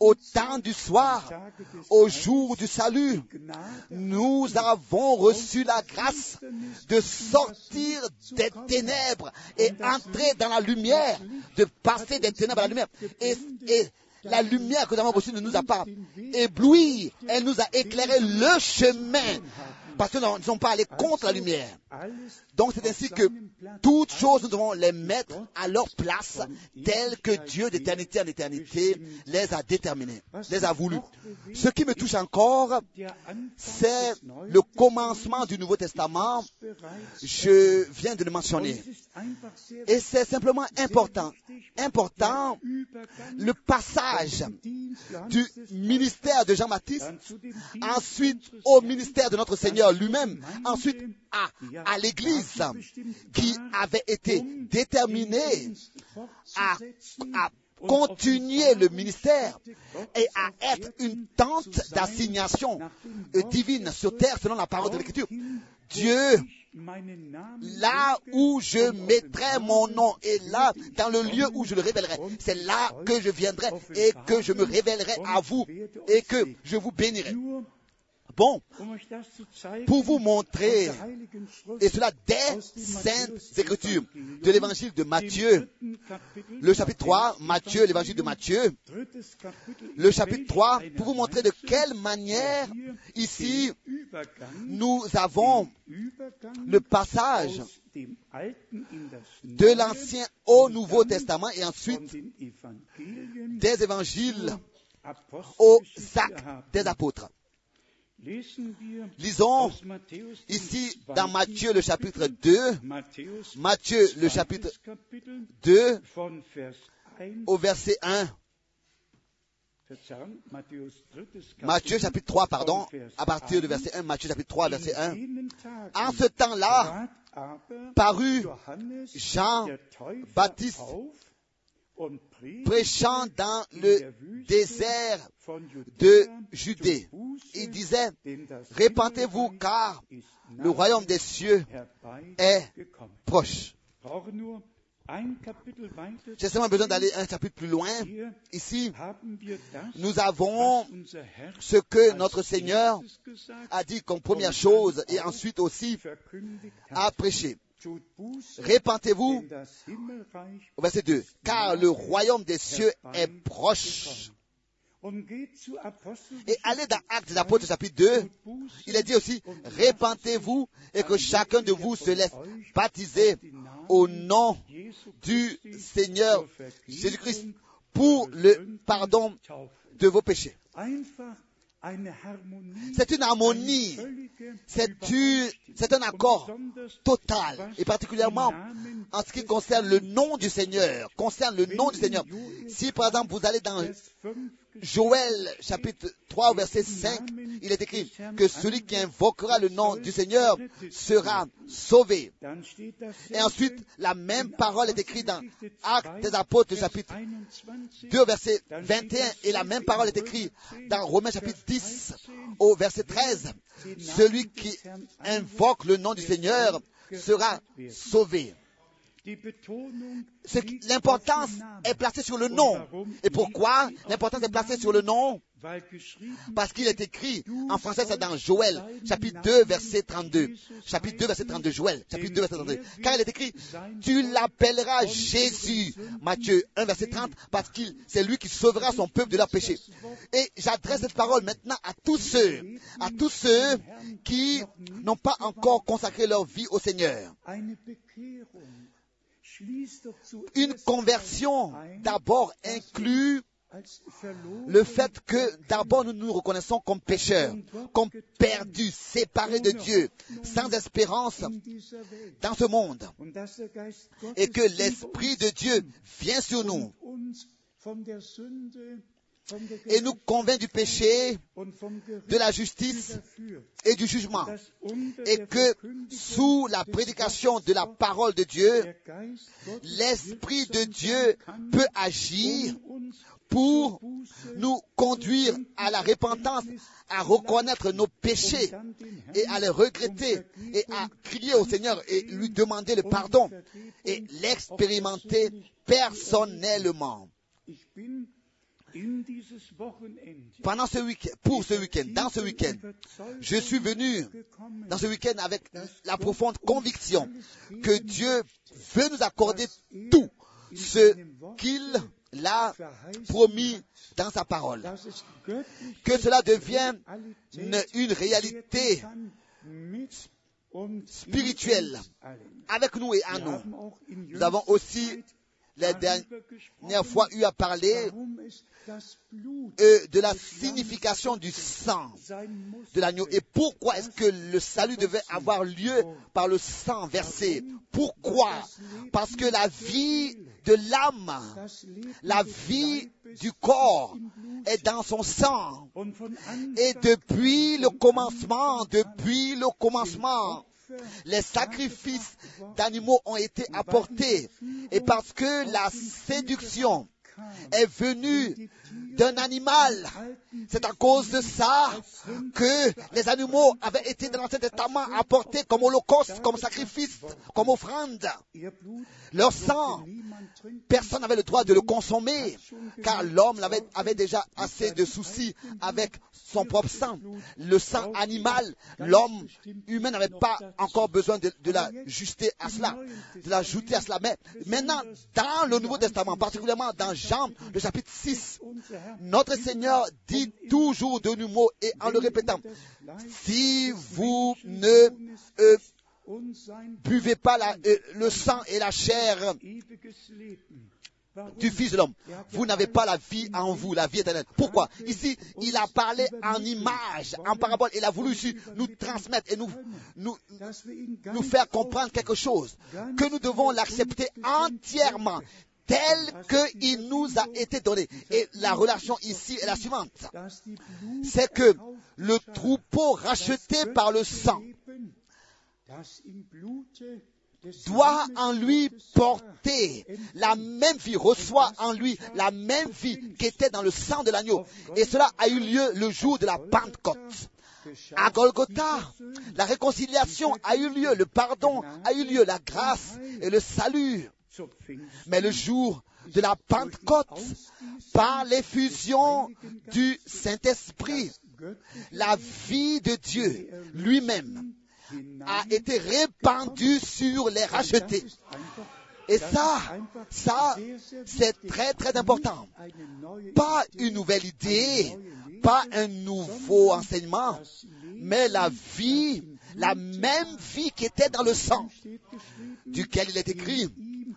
au temps du soir, au jour du salut, nous avons reçu la grâce de sortir des ténèbres et entrer dans la lumière, de passer des ténèbres à la lumière. Et, la lumière que nous avons reçue ne nous a pas ébloui, elle nous a éclairé le chemin parce que nous ne sommes pas allés contre la lumière. Donc c'est ainsi que toutes choses, nous devons les mettre à leur place telles que Dieu d'éternité en éternité les a déterminées, les a voulues. Ce qui me touche encore, c'est le commencement du Nouveau Testament. Je viens de le mentionner. Et c'est simplement important, important, le passage du ministère de Jean-Baptiste, ensuite au ministère de notre Seigneur lui-même, ensuite à, à l'Église qui avait été déterminée à, continuer le ministère et à être une tente d'assignation divine sur terre selon la parole de l'Écriture. Dieu, là où je mettrai mon nom et là, dans le lieu où je le révélerai, c'est là que je viendrai et que je me révélerai à vous et que je vous bénirai. Bon, pour vous montrer, et cela des saintes écritures, de l'évangile de Matthieu, le chapitre 3, Matthieu, l'évangile de Matthieu, le chapitre 3, pour vous montrer de quelle manière ici nous avons le passage de l'Ancien au Nouveau Testament et ensuite des évangiles aux actes des apôtres. Lisons ici dans Matthieu le chapitre 2, Matthieu le chapitre 2 au verset 1. Matthieu chapitre 3, pardon, à partir du verset 1, Matthieu chapitre 3, verset 1. En ce temps-là, parut Jean Baptiste prêchant dans le désert de Judée. Il disait, répentez-vous car le royaume des cieux est proche. J'ai seulement besoin d'aller un chapitre plus loin. Ici, nous avons ce que notre Seigneur a dit comme première chose et ensuite aussi a prêché. Répentez-vous, verset 2, car le royaume des cieux est proche. Et allez dans Actes des Apôtres chapitre 2, il est dit aussi, répentez-vous et que chacun de vous se laisse baptiser au nom du Seigneur Jésus-Christ pour le pardon de vos péchés. C'est une harmonie, c'est un accord total, et particulièrement en ce qui concerne le nom du Seigneur, concerne le nom du Seigneur. Si par exemple vous allez dans Joël chapitre 3 verset 5, il est écrit que celui qui invoquera le nom du Seigneur sera sauvé. Et ensuite, la même parole est écrite dans Actes des Apôtres chapitre 2 verset 21 et la même parole est écrite dans Romains chapitre 10 au verset 13. Celui qui invoque le nom du Seigneur sera sauvé. L'importance est placée sur le nom. Et pourquoi l'importance est placée sur le nom? Parce qu'il est écrit, en français c'est dans Joël, chapitre 2, verset 32. Chapitre 2, verset 32, Joël, chapitre 2, verset 32. Car il est écrit, tu l'appelleras Jésus, Matthieu 1, verset 30, parce qu'il c'est lui qui sauvera son peuple de leurs péchés. Et j'adresse cette parole maintenant à tous ceux, à tous ceux qui n'ont pas encore consacré leur vie au Seigneur. Une conversion d'abord inclut le fait que d'abord nous nous reconnaissons comme pécheurs, comme perdus, séparés de Dieu, sans espérance dans ce monde, et que l'Esprit de Dieu vient sur nous et nous convainc du péché, de la justice et du jugement. Et que sous la prédication de la parole de Dieu, l'Esprit de Dieu peut agir pour nous conduire à la repentance, à reconnaître nos péchés et à les regretter et à crier au Seigneur et lui demander le pardon et l'expérimenter personnellement pendant ce week pour ce week-end, dans ce week-end, je suis venu dans ce week-end avec la profonde conviction que Dieu veut nous accorder tout ce qu'il a promis dans sa parole. Que cela devienne une, une réalité spirituelle avec nous et à nous. Nous avons aussi la dernière fois eu à parler euh, de la signification du sang de l'agneau. Et pourquoi est-ce que le salut devait avoir lieu par le sang versé? Pourquoi? Parce que la vie de l'âme, la vie du corps est dans son sang. Et depuis le commencement, depuis le commencement, les sacrifices d'animaux ont été apportés. Et parce que la séduction est venue d'un animal. C'est à cause de ça que les animaux avaient été dans l'Ancien Testament apportés comme holocauste, comme sacrifice, comme offrande. Leur sang, personne n'avait le droit de le consommer, car l'homme avait, déjà assez de soucis avec son propre sang. Le sang animal, l'homme humain n'avait pas encore besoin de, de l'ajuster à cela, de l'ajouter à cela. Mais maintenant, dans le Nouveau Testament, particulièrement dans Jean, le chapitre 6, notre Seigneur dit toujours de nous mots et en le répétant, si vous ne euh, buvez pas euh, le sang et la chair du Fils de l'homme. Vous n'avez pas la vie en vous, la vie éternelle. Pourquoi? Ici, il a parlé en image, en parabole. Il a voulu nous transmettre et nous faire comprendre quelque chose. Que nous devons l'accepter entièrement tel qu'il nous a été donné. Et la relation ici est la suivante. C'est que le troupeau racheté par le sang doit en lui porter la même vie, reçoit en lui la même vie qui était dans le sang de l'agneau. Et cela a eu lieu le jour de la Pentecôte. À Golgotha, la réconciliation a eu lieu, le pardon a eu lieu, la grâce et le salut. Mais le jour de la Pentecôte, par l'effusion du Saint-Esprit, la vie de Dieu lui-même a été répandue sur les rachetés. Et ça, ça, c'est très très important. Pas une nouvelle idée, pas un nouveau enseignement, mais la vie, la même vie qui était dans le sang, duquel il est écrit.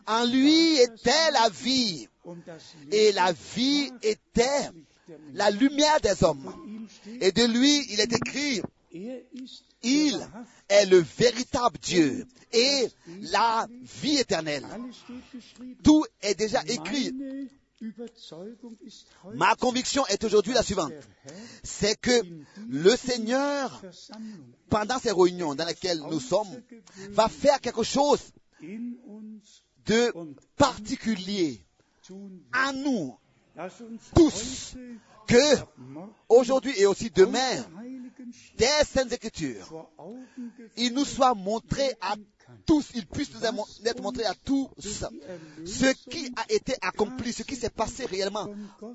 En lui était la vie, et la vie était la lumière des hommes. Et de lui, il est écrit, il est le véritable Dieu et la vie éternelle. Tout est déjà écrit. Ma conviction est aujourd'hui la suivante. C'est que le Seigneur, pendant ces réunions dans lesquelles nous sommes, va faire quelque chose de particulier à nous tous que aujourd'hui et aussi demain, des Saintes Écritures, il nous soit montré à tous, il puisse nous être montré à tous ce qui a été accompli, ce qui s'est passé réellement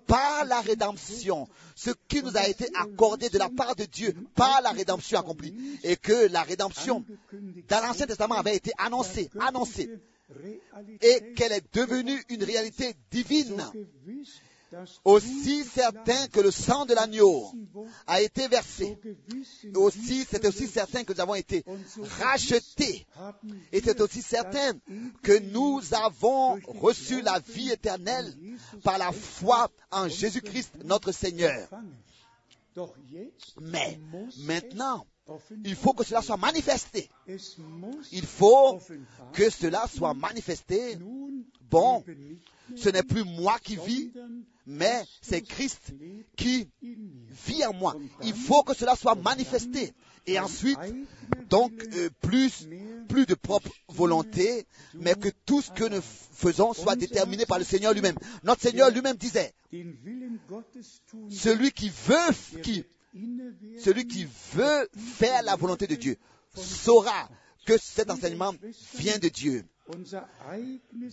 par la rédemption, ce qui nous a été accordé de la part de Dieu par la rédemption accomplie, et que la rédemption dans l'Ancien Testament avait été annoncée, annoncée, et qu'elle est devenue une réalité divine aussi certain que le sang de l'agneau a été versé, aussi c'est aussi certain que nous avons été rachetés, et c'est aussi certain que nous avons reçu la vie éternelle par la foi en Jésus-Christ notre Seigneur. Mais maintenant, il faut que cela soit manifesté. Il faut que cela soit manifesté. Bon, ce n'est plus moi qui vis, mais c'est Christ qui vit en moi. Il faut que cela soit manifesté. Et ensuite, donc, euh, plus, de propre volonté, mais que tout ce que nous faisons soit déterminé par le Seigneur lui-même. Notre Seigneur lui-même disait, celui qui veut faire la volonté de Dieu saura que cet enseignement vient de Dieu.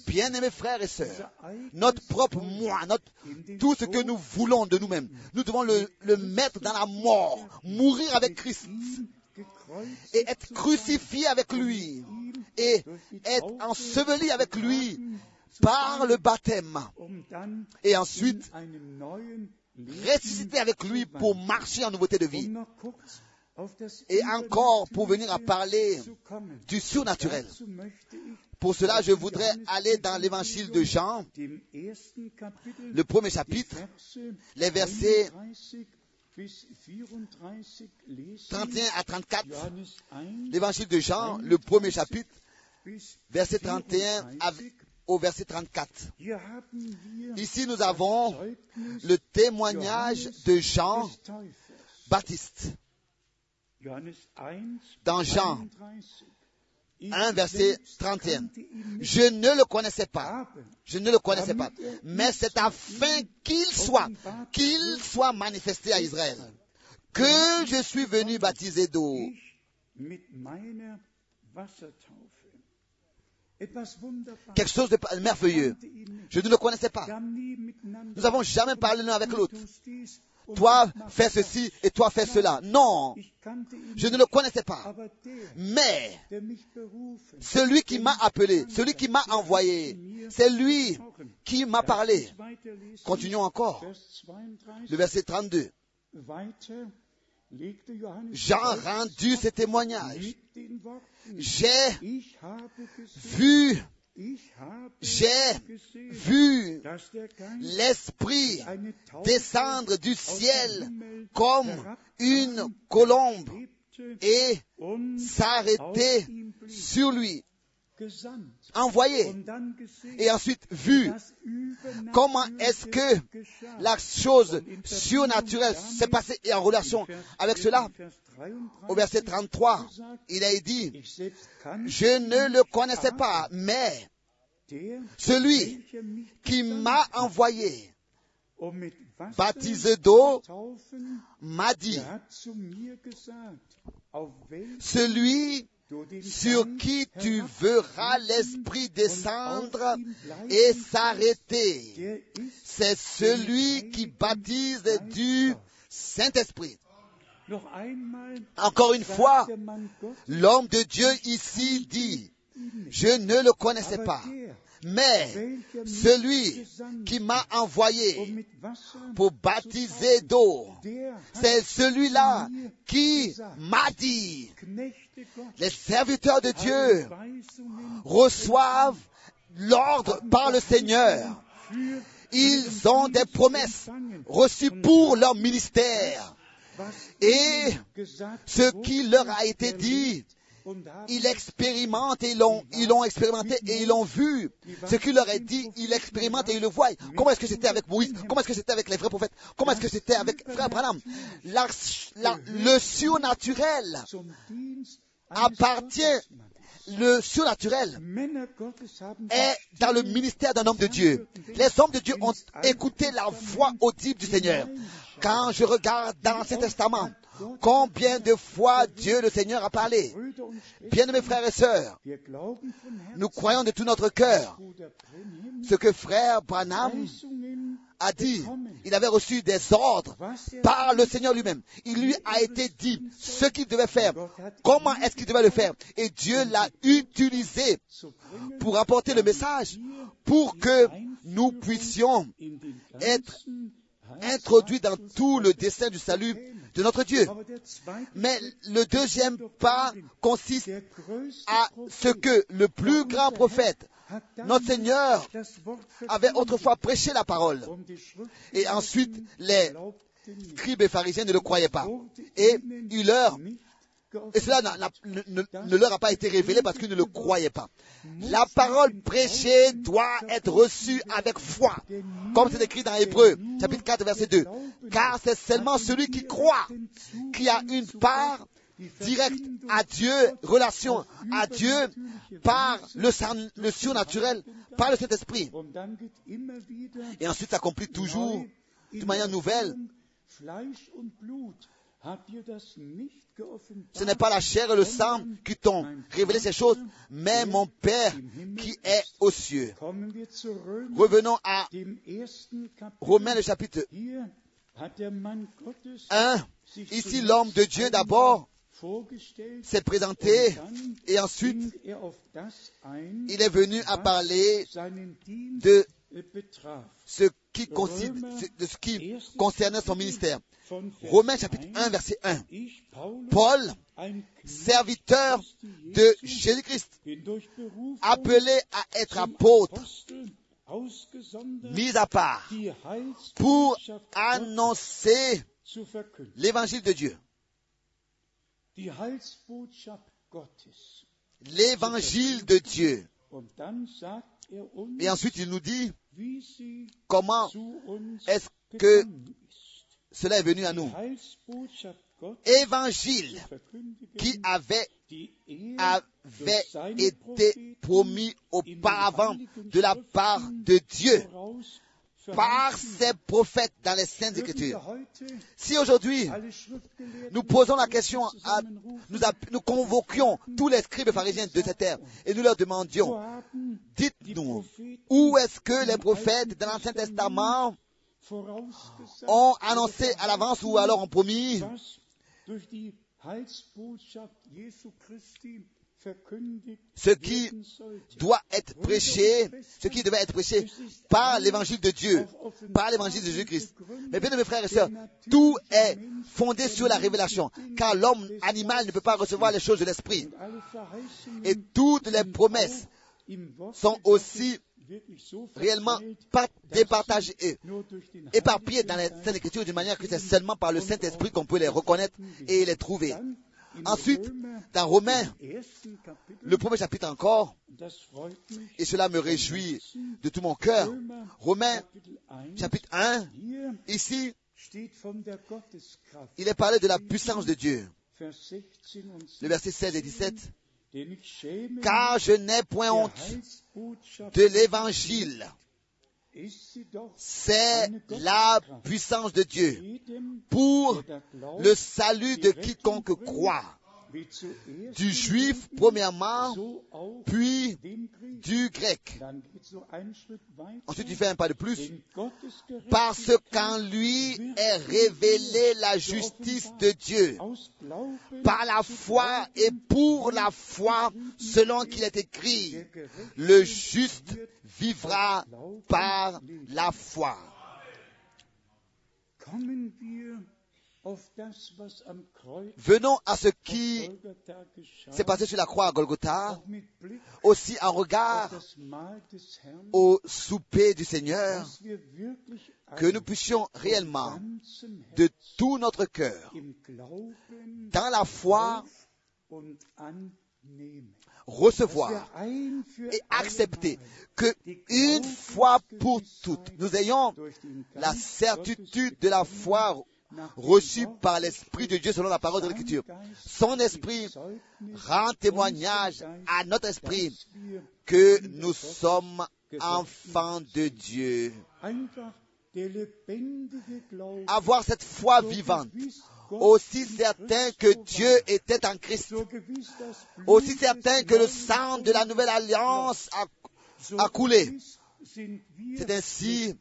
Bien-aimés frères et sœurs, notre propre moi, notre, tout ce que nous voulons de nous-mêmes, nous devons le, le mettre dans la mort, mourir avec Christ et être crucifié avec lui et être enseveli avec lui par le baptême et ensuite ressusciter avec lui pour marcher en nouveauté de vie. Et encore pour venir à parler du surnaturel. Pour cela, je voudrais aller dans l'évangile de Jean, le premier chapitre, les versets 31 à 34. L'évangile de Jean, le premier chapitre, verset 31 au verset 34. Ici, nous avons le témoignage de Jean Baptiste. Dans Jean 1, verset 31. Je ne le connaissais pas. Je ne le connaissais pas. Mais c'est afin qu'il soit, qu'il soit manifesté à Israël, que je suis venu baptiser d'eau. Quelque chose de merveilleux. Je ne le connaissais pas. Nous n'avons jamais parlé l'un avec l'autre toi fais ceci et toi fais cela. Non, je ne le connaissais pas. Mais celui qui m'a appelé, celui qui m'a envoyé, c'est lui qui m'a parlé. Continuons encore. Le verset 32. Jean rendu ce témoignage. J'ai vu j'ai vu l'Esprit descendre du ciel comme une colombe et s'arrêter sur lui. Envoyé. Et ensuite vu comment est-ce que la chose surnaturelle s'est passée et en relation avec cela. Au verset 33, il a dit, je ne le connaissais pas, mais celui qui m'a envoyé baptisé d'eau m'a dit, celui sur qui tu verras l'Esprit descendre et s'arrêter, c'est celui qui baptise du Saint-Esprit. Encore une fois, l'homme de Dieu ici dit, je ne le connaissais pas, Mais celui qui m'a envoyé pour baptiser d'eau, c'est celui-là qui m'a dit, les serviteurs de Dieu reçoivent l'ordre par le Seigneur. Ils ont des promesses reçues pour leur ministère. Et ce qui leur a été dit, ils expérimentent et ils l'ont, expérimenté et ils l'ont vu. Ce qui leur est dit, ils l'expérimentent et ils le voient. Comment est-ce que c'était avec Moïse? Comment est-ce que c'était avec les vrais prophètes? Comment est-ce que c'était avec Frère Branham? Le surnaturel appartient, le surnaturel est dans le ministère d'un homme de Dieu. Les hommes de Dieu ont écouté la voix audible du Seigneur. Quand je regarde dans l'Ancien Testament, combien de fois Dieu le Seigneur a parlé. Bien mes frères et sœurs, nous croyons de tout notre cœur ce que frère Branham a dit. Il avait reçu des ordres par le Seigneur lui-même. Il lui a été dit ce qu'il devait faire, comment est-ce qu'il devait le faire? Et Dieu l'a utilisé pour apporter le message, pour que nous puissions être introduits dans tout le dessein du salut de notre Dieu. Mais le deuxième pas consiste à ce que le plus grand prophète, notre Seigneur, avait autrefois prêché la parole. Et ensuite, les scribes et pharisiens ne le croyaient pas. Et il leur et cela ne leur a pas été révélé parce qu'ils ne le croyaient pas. La parole prêchée doit être reçue avec foi, comme c'est écrit dans Hébreu, chapitre 4, verset 2. Car c'est seulement celui qui croit, qui a une part directe à Dieu, relation à Dieu, par le, surnaturel, par le Saint-Esprit. Et ensuite s'accomplit toujours de manière nouvelle. Ce n'est pas la chair et le sang qui t'ont révélé ces choses, mais mon Père qui est aux cieux. Revenons à Romains le chapitre 1. Ici, l'homme de Dieu d'abord s'est présenté et ensuite il est venu à parler de ce qui, consiste- de ce qui concernait son ministère. Romains chapitre 1 verset 1. Paul, serviteur de Jésus-Christ, appelé à être apôtre, mis à part pour annoncer l'évangile de Dieu. L'évangile de Dieu. Et ensuite, il nous dit comment est-ce que cela est venu à nous. Évangile qui avait, avait été promis auparavant de la part de Dieu par ses prophètes dans les Saintes Écritures. Si aujourd'hui nous posons la question, à, nous, nous convoquions tous les scribes pharisiens de cette terre et nous leur demandions, dites-nous, où est-ce que les prophètes dans l'Ancien Testament ont annoncé à l'avance ou alors ont promis? Ce qui doit être prêché, ce qui devait être prêché par l'évangile de Dieu, par l'évangile de Jésus-Christ. Mais bien, mes frères et sœurs, tout est fondé sur la révélation, car l'homme animal ne peut pas recevoir les choses de l'esprit. Et toutes les promesses sont aussi réellement départagées, éparpillées dans les Saintes Écritures d'une manière que c'est seulement par le Saint-Esprit qu'on peut les reconnaître et les trouver. Ensuite, dans Romains, le premier chapitre encore, et cela me réjouit de tout mon cœur, Romains chapitre 1, ici, il est parlé de la puissance de Dieu. Le verset 16 et 17, car je n'ai point honte de l'évangile. C'est la puissance de Dieu pour le salut de quiconque croit. Du juif premièrement, puis du grec. Ensuite, tu fais un pas de plus. Parce qu'en lui est révélée la justice de Dieu. Par la foi et pour la foi, selon qu'il est écrit, le juste vivra par la foi. Venons à ce qui s'est passé sur la croix à Golgotha, aussi en regard au souper du Seigneur, que nous puissions réellement, de tout notre cœur, dans la foi, recevoir et accepter que une fois pour toutes, nous ayons la certitude de la foi Wort par l'Esprit de Dieu selon la parole de l'Écriture. Son esprit rend témoignage à notre esprit que nous sommes enfants de Dieu. Avoir cette foi vivante, aussi in certain que Dieu était en Christ, aussi certain que le sang de la nouvelle alliance a, a coulé. C'est ainsi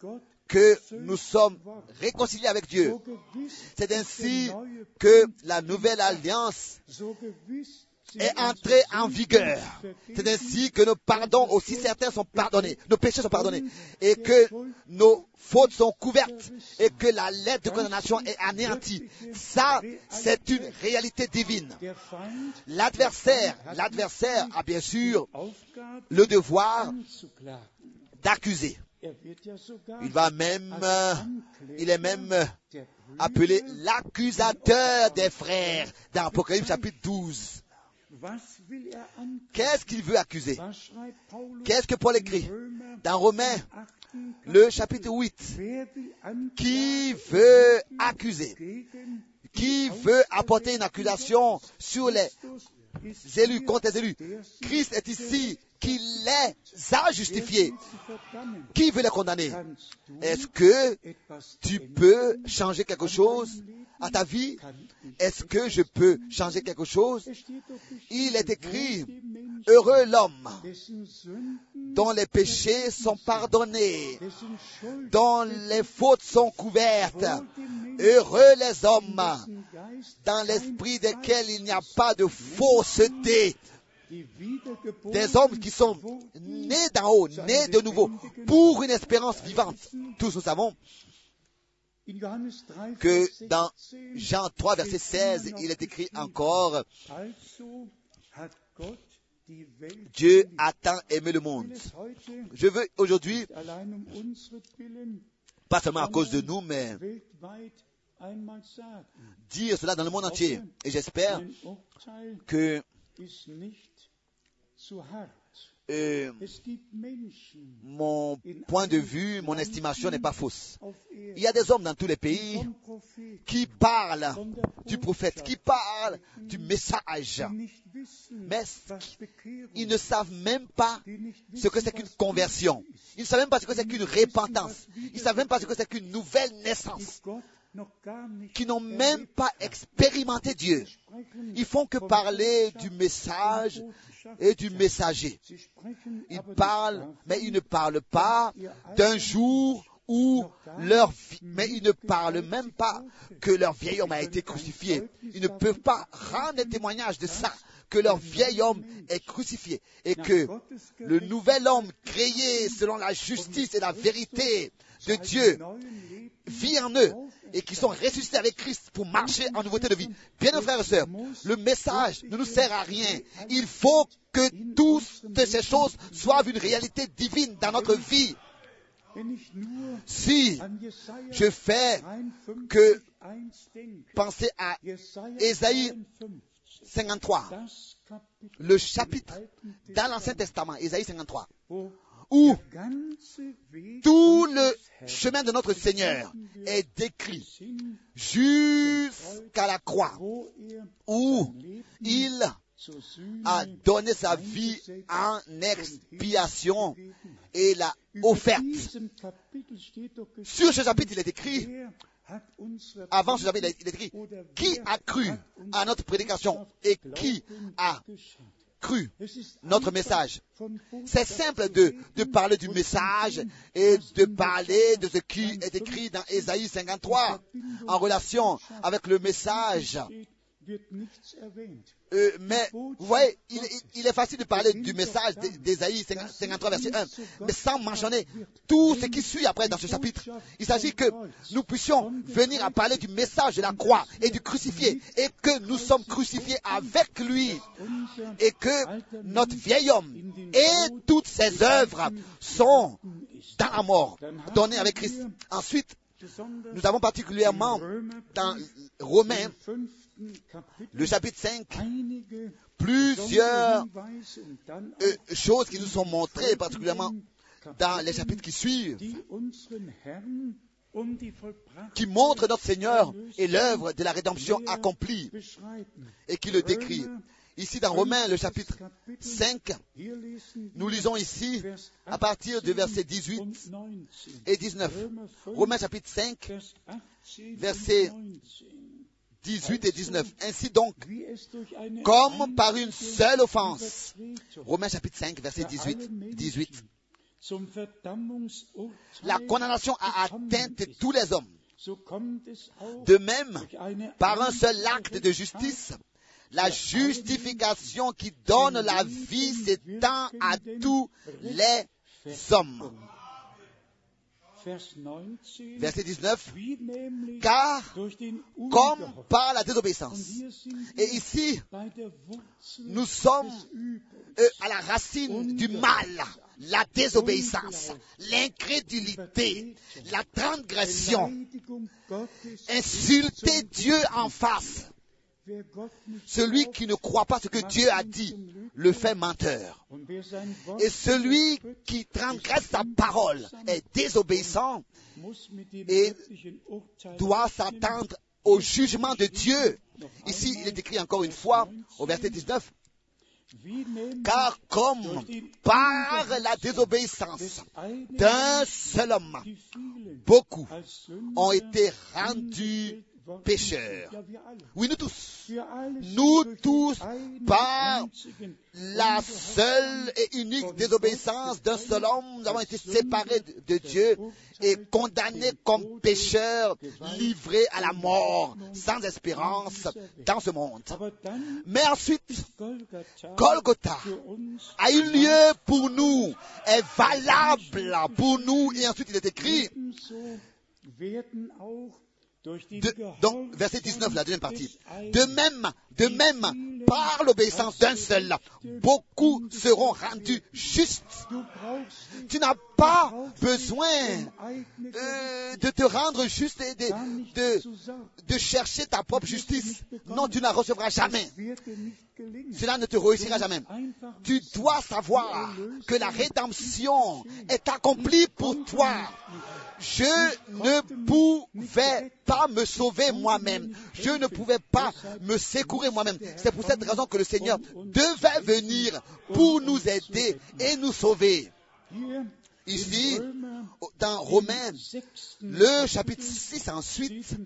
que nous sommes réconciliés avec Dieu. C'est ainsi que la nouvelle alliance est entrée en vigueur. C'est ainsi que nos pardons aussi certains sont pardonnés, nos péchés sont pardonnés, et que nos fautes sont couvertes, et que la lettre de condamnation est anéantie. Ça, c'est une réalité divine. L'adversaire, l'adversaire a bien sûr le devoir d'accuser. Il va même, euh, il est même euh, appelé l'accusateur des frères dans Apocalypse chapitre 12. Was will er anklagen? Qu'est-ce qu'il veut accuser? Qu'est-ce que Paul écrit dans Romains, le chapitre 8 Wer will anklagen Qui veut accuser? Qui veut apporter une accusation sur les élus, contre les élus Christ est ici qui les a justifiés. Qui veut les condamner? Est-ce que tu peux changer quelque chose à ta vie? Est-ce que je peux changer quelque chose? Il est écrit, Heureux l'homme dont les péchés sont pardonnés, dont les fautes sont couvertes. Heureux les hommes dans l'esprit desquels il n'y a pas de fausseté. Des hommes qui sont nés d'en haut, nés de nouveau, pour une espérance vivante. Tous nous savons in Johannes 3, que dans 16, Jean 3, verset 16, il est écrit encore, Dieu a tant aimé le monde. Je veux aujourd'hui, pas seulement à cause de nous, mais. Dire cela dans le monde entier. Et j'espère que euh, mon point de vue, mon estimation n'est pas fausse. Il y a des hommes dans tous les pays qui parlent du prophète, qui parlent du message, mais ils ne savent même pas ce que c'est qu'une conversion. Ils ne savent même pas ce que c'est qu'une repentance. Ils ne savent même pas ce que c'est qu'une nouvelle naissance. Qui n'ont même pas expérimenté Dieu. Ils font que parler du message et du messager. Ils parlent, mais ils ne parlent pas d'un jour où leur vie, mais ils ne parlent même pas que leur vieil homme a été crucifié. Ils ne peuvent pas rendre témoignage de ça, que leur vieil homme est crucifié et que le nouvel homme créé selon la justice et la vérité de Dieu vit en eux et qui sont ressuscités avec Christ pour marcher en nouveauté de vie. Bien, nos frères et sœurs, le message ne nous sert à rien. Il faut que toutes ces choses soient une réalité divine dans notre vie. Si je fais 53, que 1 denke, penser à Ésaïe 53, 53, das Kapitel le chapitre dans l'Ancien Testament, Ésaïe 53, wo où tout le chemin de notre Seigneur est décrit jusqu'à la croix, où il a donné sa vie en expiation et l'a offerte. Sur ce chapitre, il est écrit, avant ce chapitre, il est- écrit, qui a cru à notre prédication et qui a? Cru notre message. C'est simple de, parler du message et de parler de ce qui est écrit dans 51 Ésaïe 53 en relation avec le message. Euh, mais vous voyez, il, est facile de parler du message d'É- d'Ésaïe 53 verset 1, mais sans mentionner tout ce qui suit après dans ce chapitre. Il s'agit que nous puissions venir à parler du message de la croix et du crucifié et que nous sommes crucifiés avec lui et que notre vieil homme et toutes ses œuvres sont dans la mort, données avec Christ. Ensuite, nous avons particulièrement dans Romains, le chapitre 5, einige plusieurs euh, choses qui nous sont montrées, particulièrement dans les chapitres qui suivent, vollbrachte qui montrent notre Seigneur et l'œuvre de la rédemption accomplie et qui le décrit. Ici dans Romains, le chapitre 5, Hier lesen nous lisons ici à partir de 18 versets 18 und 19. et 19. Römer 5, Romains chapitre 5, Vers 18 Versets und 19. 18 et 19. Ainsi donc, comme par une seule offense, Romains chapitre 5, verset für alle 18, Menschen 18, zum Verdammungsurteil la condamnation a atteint tous les hommes. De même, par un seul acte de justice, la justification qui donne la vie s'étend à tous les hommes. Vers 19, Verset 19, wie nämlich car comme par la désobéissance. Et ici, nous sommes euh, à la racine du mal, la désobéissance, l'incrédulité, la transgression, insulter Dieu en face. Celui qui ne croit pas ce que Dieu a dit le fait menteur. Et celui qui transgresse sa parole est désobéissant et doit s'attendre au jugement de Dieu. Ici, il est écrit encore une fois au verset 19, Wie nämlich car comme par la désobéissance d'un seul homme, beaucoup ont été rendus pécheurs. Oui, nous tous. Nous tous, par La seule et unique désobéissance d'un seul homme, nous avons été séparés de Dieu et condamnés comme pécheurs, livrés à la mort, sans espérance dans ce monde. Mais ensuite, Golgotha a eu lieu pour nous, est valable pour nous, et ensuite il est écrit, donc verset 19, la deuxième partie, de même, de même, par l'obéissance d'un seul, beaucoup seront rendus justes. Tu n'as pas besoin euh, de te rendre juste et de, de, de chercher ta propre justice. Non, tu ne la recevras jamais. Cela ne te réussira jamais. Tu dois savoir que la rédemption est accomplie pour toi. Je ne pouvais pas me sauver moi-même. Je ne pouvais pas me secourir moi-même. C'est pour cette raison que le Seigneur devait venir pour nous aider et nous sauver. Ici, dans Romains, le chapitre 6 ensuite,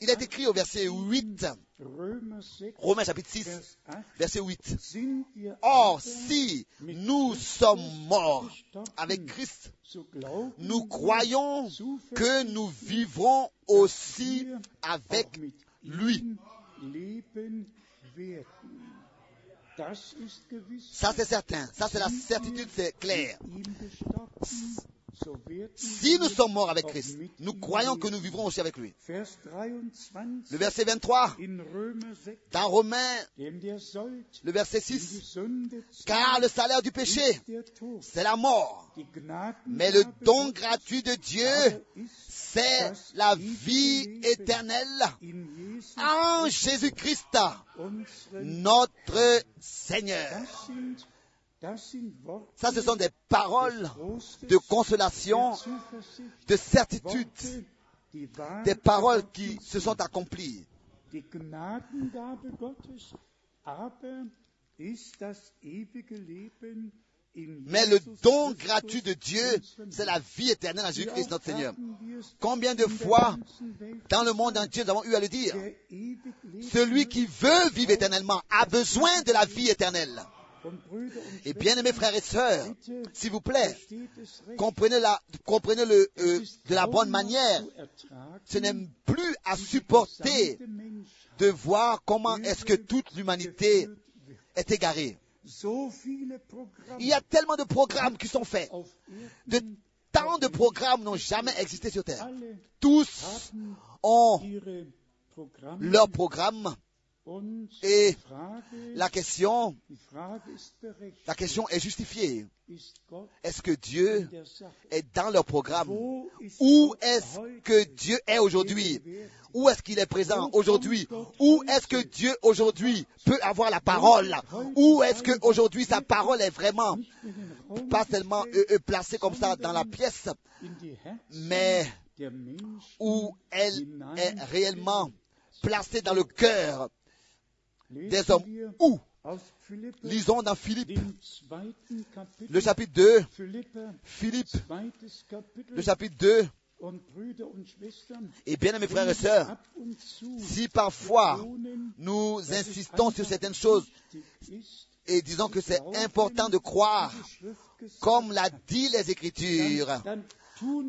il est écrit au verset 8, Römer 6, Romains chapitre 6, Vers 8, verset 8. sind wir Or, si nous sommes morts avec Christ, nous croyons que nous vivrons aussi avec lui. Ça c'est certain, ça c'est la certitude, c'est clair. Si nous sommes morts avec Christ, nous croyons que nous vivrons aussi avec lui. Vers 23 Le verset 23, in Römer 6, dans Romains, le verset die 6, Sünde car le salaire du péché, c'est la mort. Mais le don gratuit de Dieu, c'est la vie éternelle en Jésus-Christ, notre Seigneur. Ça, ce sont des paroles de consolation, de certitude, des paroles qui se sont accomplies. Mais le don gratuit de Dieu, c'est la vie éternelle en Jésus-Christ notre Seigneur. Combien de fois dans le monde entier nous avons eu à le dire? Celui qui veut vivre éternellement a besoin de la vie éternelle. Et bien aimés frères et sœurs, s'il vous plaît, comprenez, la, comprenez le, euh, de la bonne manière. Ce n'est plus à supporter de voir comment est-ce que toute l'humanité est égarée. Il y a tellement de programmes qui sont faits. De tant de programmes n'ont jamais existé sur Terre. Tous ont leur programme et la question, la question est justifiée. Est-ce que Dieu est dans leur programme? Où est-ce que Dieu est aujourd'hui? Où est-ce qu'il est présent aujourd'hui? Où est-ce que Dieu aujourd'hui peut avoir la parole? Où est-ce que aujourd'hui sa parole est vraiment? Pas seulement euh, euh, placée comme ça dans la pièce, mais où elle est réellement placée dans le cœur des hommes. Où? Lisons dans Philippe, le chapitre 2, Philippe, le chapitre 2, et bien mes frères et sœurs, si parfois nous insistons sur certaines choses et disons que c'est important de croire, comme l'a dit les Écritures,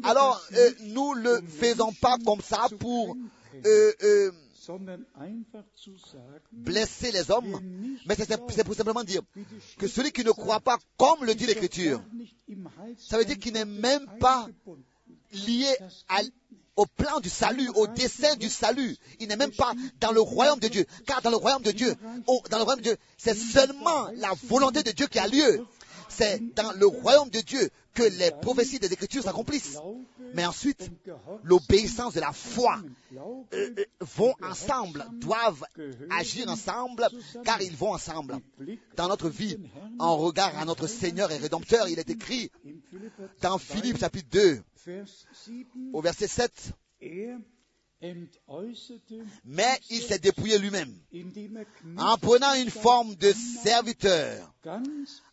alors euh, nous le faisons pas comme ça pour euh, euh, blesser les hommes, mais c'est pour simplement dire que celui qui ne croit pas comme le dit l'Écriture, ça veut dire qu'il n'est même pas lié au plan du salut, au dessein du salut. Il n'est même pas dans le royaume de Dieu. Car dans le royaume de Dieu, dans le royaume de Dieu, c'est seulement la volonté de Dieu qui a lieu. C'est dans le royaume de Dieu que les prophéties des Écritures s'accomplissent. Mais ensuite, l'obéissance de la foi euh, euh, vont ensemble, doivent agir ensemble, car ils vont ensemble. Dans notre vie, en regard à notre Seigneur et Rédempteur, il est écrit dans Philippe chapitre 2, au verset 7, mais il s'est dépouillé lui-même en prenant une forme de serviteur,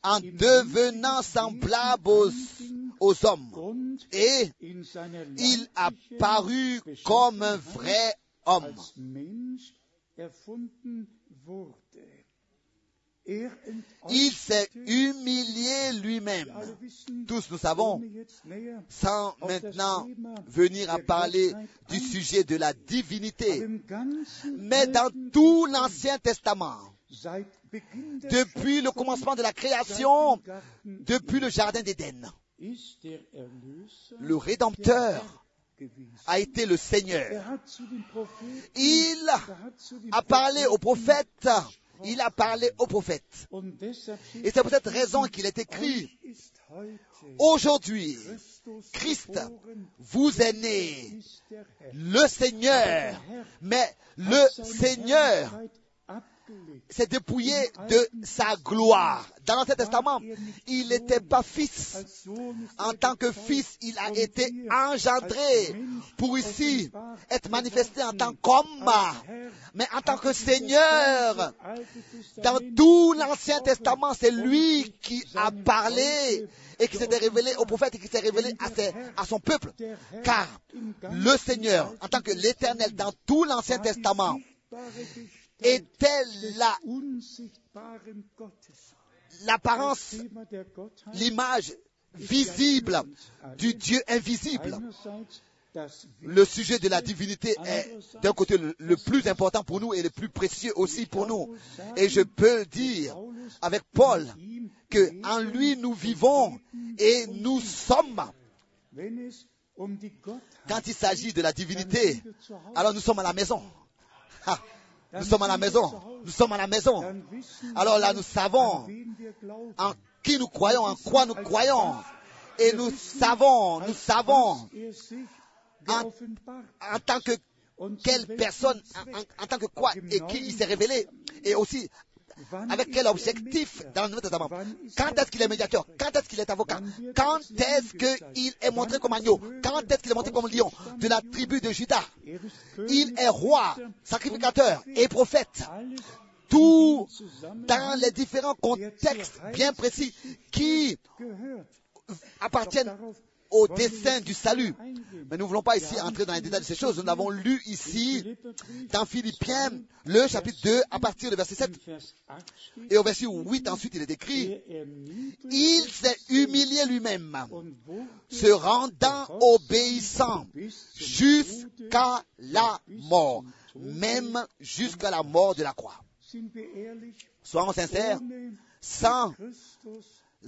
en devenant semblable aux, hommes. Et il a paru comme un vrai homme. Il s'est humilié lui-même. Tous nous savons, sans maintenant venir à parler du sujet de la divinité, mais dans tout l'Ancien Testament, depuis le commencement de la création, depuis le Jardin d'Éden, le Rédempteur a été le Seigneur. Il a parlé aux prophètes il a parlé aux prophètes. Et c'est pour cette raison qu'il est écrit, aujourd'hui, Christ vous est né, le Seigneur, mais le Seigneur s'est dépouillé de sa gloire. Dans l'Ancien Testament, il n'était pas fils. En tant que fils, il a été engendré pour ici être manifesté en tant qu'homme, mais en tant que Seigneur. Dans tout l'Ancien Testament, c'est lui qui a parlé et qui s'est révélé au prophète et qui s'est révélé à son peuple. Car le Seigneur, en tant que l'Éternel, dans tout l'Ancien Testament, était la, l'apparence, l'image visible du Dieu invisible. Le sujet de la divinité est d'un côté le, plus important pour nous et le plus précieux aussi pour nous. Et je peux dire avec Paul que en lui nous vivons et nous sommes. Quand il s'agit de la divinité, alors nous sommes à la maison. Nous sommes à la maison. Nous sommes à la maison. Alors là, nous savons en qui nous croyons, en quoi nous croyons. Et nous savons, nous savons en, tant que quelle personne, en, tant que quoi et qui il s'est révélé. Et aussi avec quel objectif dans le Nouveau Testament Quand est-ce qu'il est médiateur Quand est-ce qu'il est avocat Quand est-ce qu'il est montré comme agneau Quand est-ce qu'il est montré comme lion de la tribu de Judas Il est roi, sacrificateur et prophète. tout dans les différents contextes bien précis qui appartiennent au dessein du salut. Mais nous ne voulons pas ici entrer dans les détails de ces choses. Nous l'avons lu ici dans Philippiens, le chapitre 2, à partir du verset 7. Et au verset 8, ensuite, il est écrit, il s'est humilié lui-même, se rendant obéissant jusqu'à la mort, même jusqu'à la mort de la croix. Soyons sincères, sans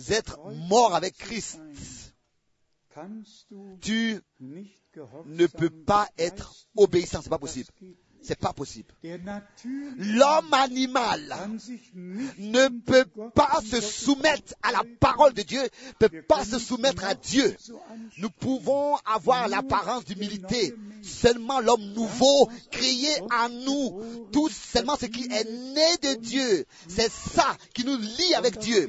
être mort avec Christ, tu ne peux pas être obéissant, c'est pas possible. C'est pas possible. L'homme animal ne peut pas se soumettre à la parole de Dieu, ne peut pas se soumettre à Dieu. Nous pouvons avoir l'apparence d'humilité. Seulement l'homme nouveau, créé en nous, tout seulement ce qui est né de Dieu. C'est ça qui nous lie avec Dieu.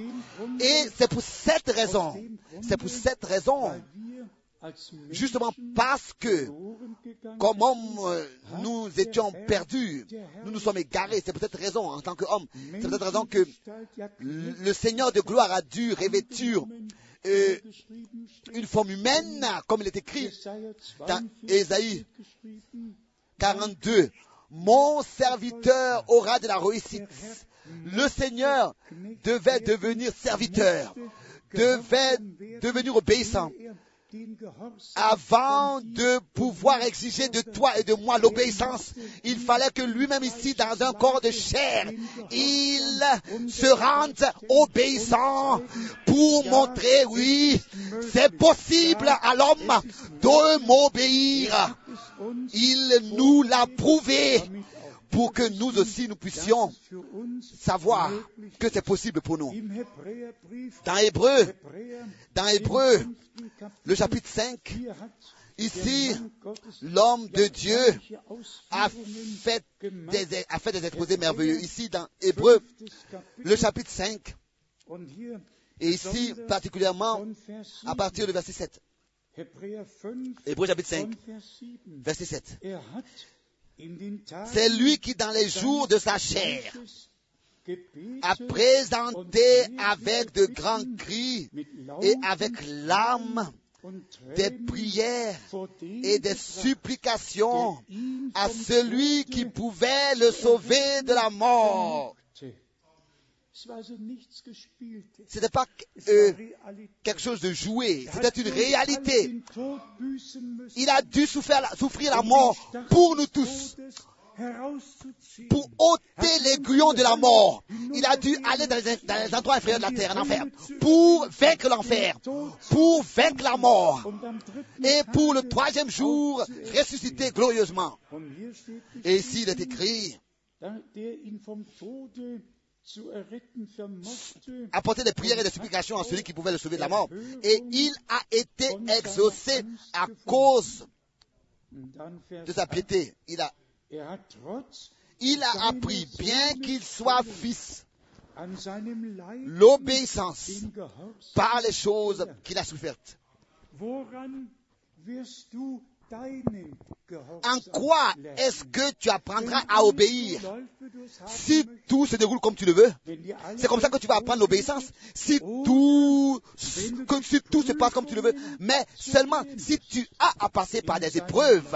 Et c'est pour cette raison, c'est pour cette raison Justement parce que, comme homme, nous étions perdus, nous nous sommes égarés. C'est pour cette raison, en tant qu'homme, c'est pour cette raison que le Seigneur de gloire a dû revêtir euh, une forme humaine, comme il est écrit dans Ésaïe 42. Mon serviteur aura de la réussite. Le Seigneur devait devenir serviteur, devait devenir obéissant avant de pouvoir exiger de toi et de moi l'obéissance, il fallait que lui-même ici, dans un corps de chair, il se rende obéissant pour montrer, oui, c'est possible à l'homme de m'obéir. Il nous l'a prouvé pour que nous aussi nous puissions savoir que c'est possible pour nous. Dans Hébreu, dans Hébreu, le chapitre 5, Ici, l'homme de Dieu a fait, des, a fait exposés merveilleux. Ici, dans Hébreu, le chapitre 5, et ici, particulièrement, à partir du verset 7. Hébreu chapitre 5, verset 7. C'est lui qui, dans les jours de sa chair, a présenté avec de grands cris et avec larmes des prières et des supplications à celui qui pouvait le sauver de la mort. Ce n'était pas euh, quelque chose de joué, c'était une réalité. Il a dû souffrir, souffrir la mort pour nous tous. Pour ôter l'aiguillon de la mort. Il a dû aller dans les, dans les endroits inférieurs de la terre, en enfer, pour vaincre l'enfer, pour vaincre la mort, et pour le troisième jour ressusciter glorieusement. Et ici, il est écrit, apporter des prières et des supplications à celui qui pouvait le sauver de la mort. Et il a été exaucé à cause de sa piété. Il a, il a appris, bien qu'il soit fils, l'obéissance par les choses qu'il a souffertes. En quoi est-ce que tu apprendras à obéir Si tout se déroule comme tu le veux, c'est comme ça que tu vas apprendre l'obéissance. Si tout, si tout se passe comme tu le veux, mais seulement si tu as à passer par des épreuves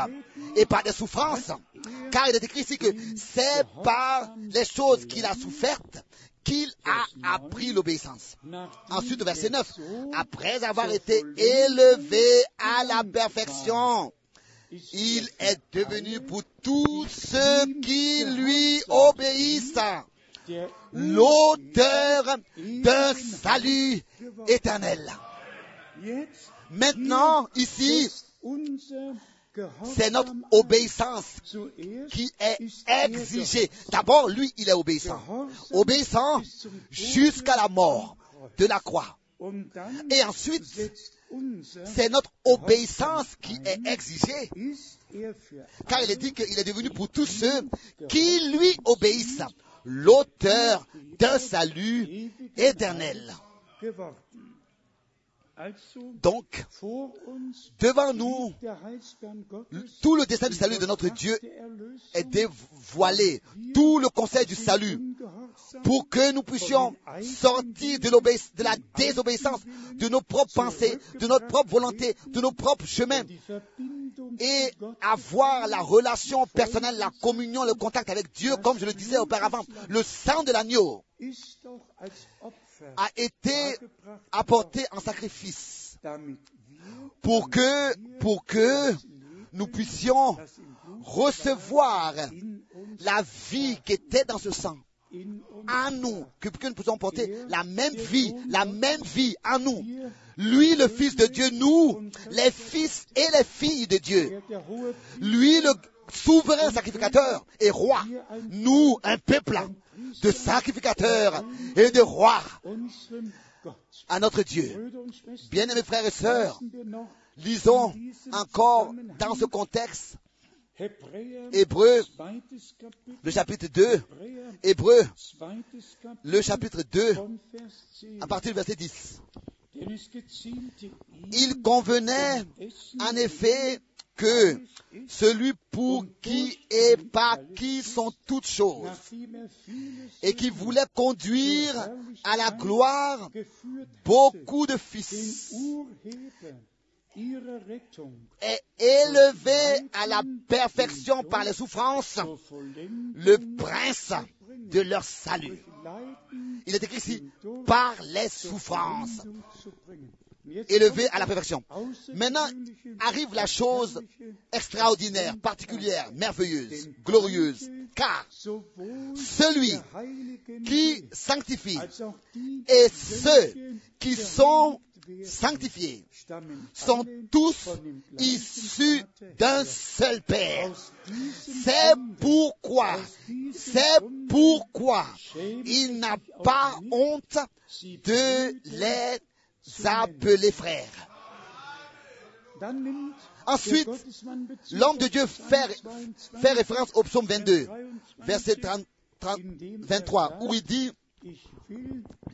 et par des souffrances, car il est écrit ici que c'est par les choses qu'il a souffertes qu'il a appris l'obéissance. Ensuite, verset 9, après avoir été élevé à la perfection, il est devenu pour tous ceux qui lui obéissent l'auteur d'un salut éternel. Maintenant, ici, c'est notre obéissance qui est exigée. D'abord, lui, il est obéissant. Obéissant jusqu'à la mort de la croix. Et ensuite, c'est notre obéissance qui est exigée. Car il est dit qu'il est devenu pour tous ceux qui lui obéissent l'auteur d'un salut éternel. Donc, devant nous, tout le destin du salut de notre Dieu est dévoilé. Tout le conseil du salut pour que nous puissions sortir de, de la désobéissance, de nos propres pensées, de notre propre volonté, de nos propres chemins et avoir la relation personnelle, la communion, le contact avec Dieu, comme je le disais auparavant. Le sang de l'agneau a été apporté en sacrifice pour que, pour que nous puissions recevoir la vie qui était dans ce sang en nous, que, que nous puissions porter la même vie, la même vie en nous. Lui, le Fils de Dieu, nous, les fils et les filles de Dieu. Lui, le souverain sacrificateur et roi. Nous, un peuple de sacrificateurs et de rois à notre Dieu. Bien-aimés frères et sœurs, lisons encore dans ce contexte Hébreu, le chapitre 2, Hébreu, le chapitre 2, à partir du verset 10. Il convenait en effet que celui pour qui et par qui sont toutes choses, et qui voulait conduire à la gloire beaucoup de fils, est élevé à la perfection par les souffrances, le prince de leur salut. Il est écrit ici, par les souffrances, élevé à la perfection. Maintenant arrive la chose extraordinaire, particulière, merveilleuse, glorieuse, car celui qui sanctifie et ceux qui sont sanctifiés sont tous issus d'un seul Père. C'est pourquoi, c'est pourquoi il n'a pas honte de les appeler frères. Ensuite, l'homme de Dieu fait, fait, référence au psaume 22, verset 30, 30, 23, où il dit,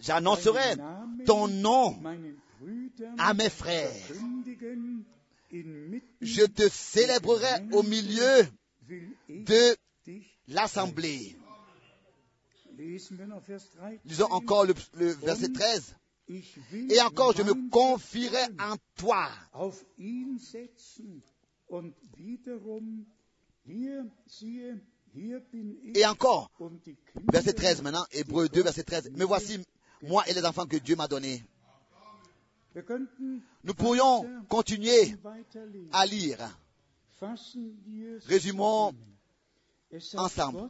j'annoncerai ton nom à mes frères. Je te célébrerai au milieu de l'assemblée. Lisons encore le, le, verset 13. Et encore, je me confierai en toi. Et encore, verset 13 maintenant, Hébreu 2, verset 13. Mais voici, moi et les enfants que Dieu m'a donnés. Nous pourrions continuer à lire. Résumons ensemble.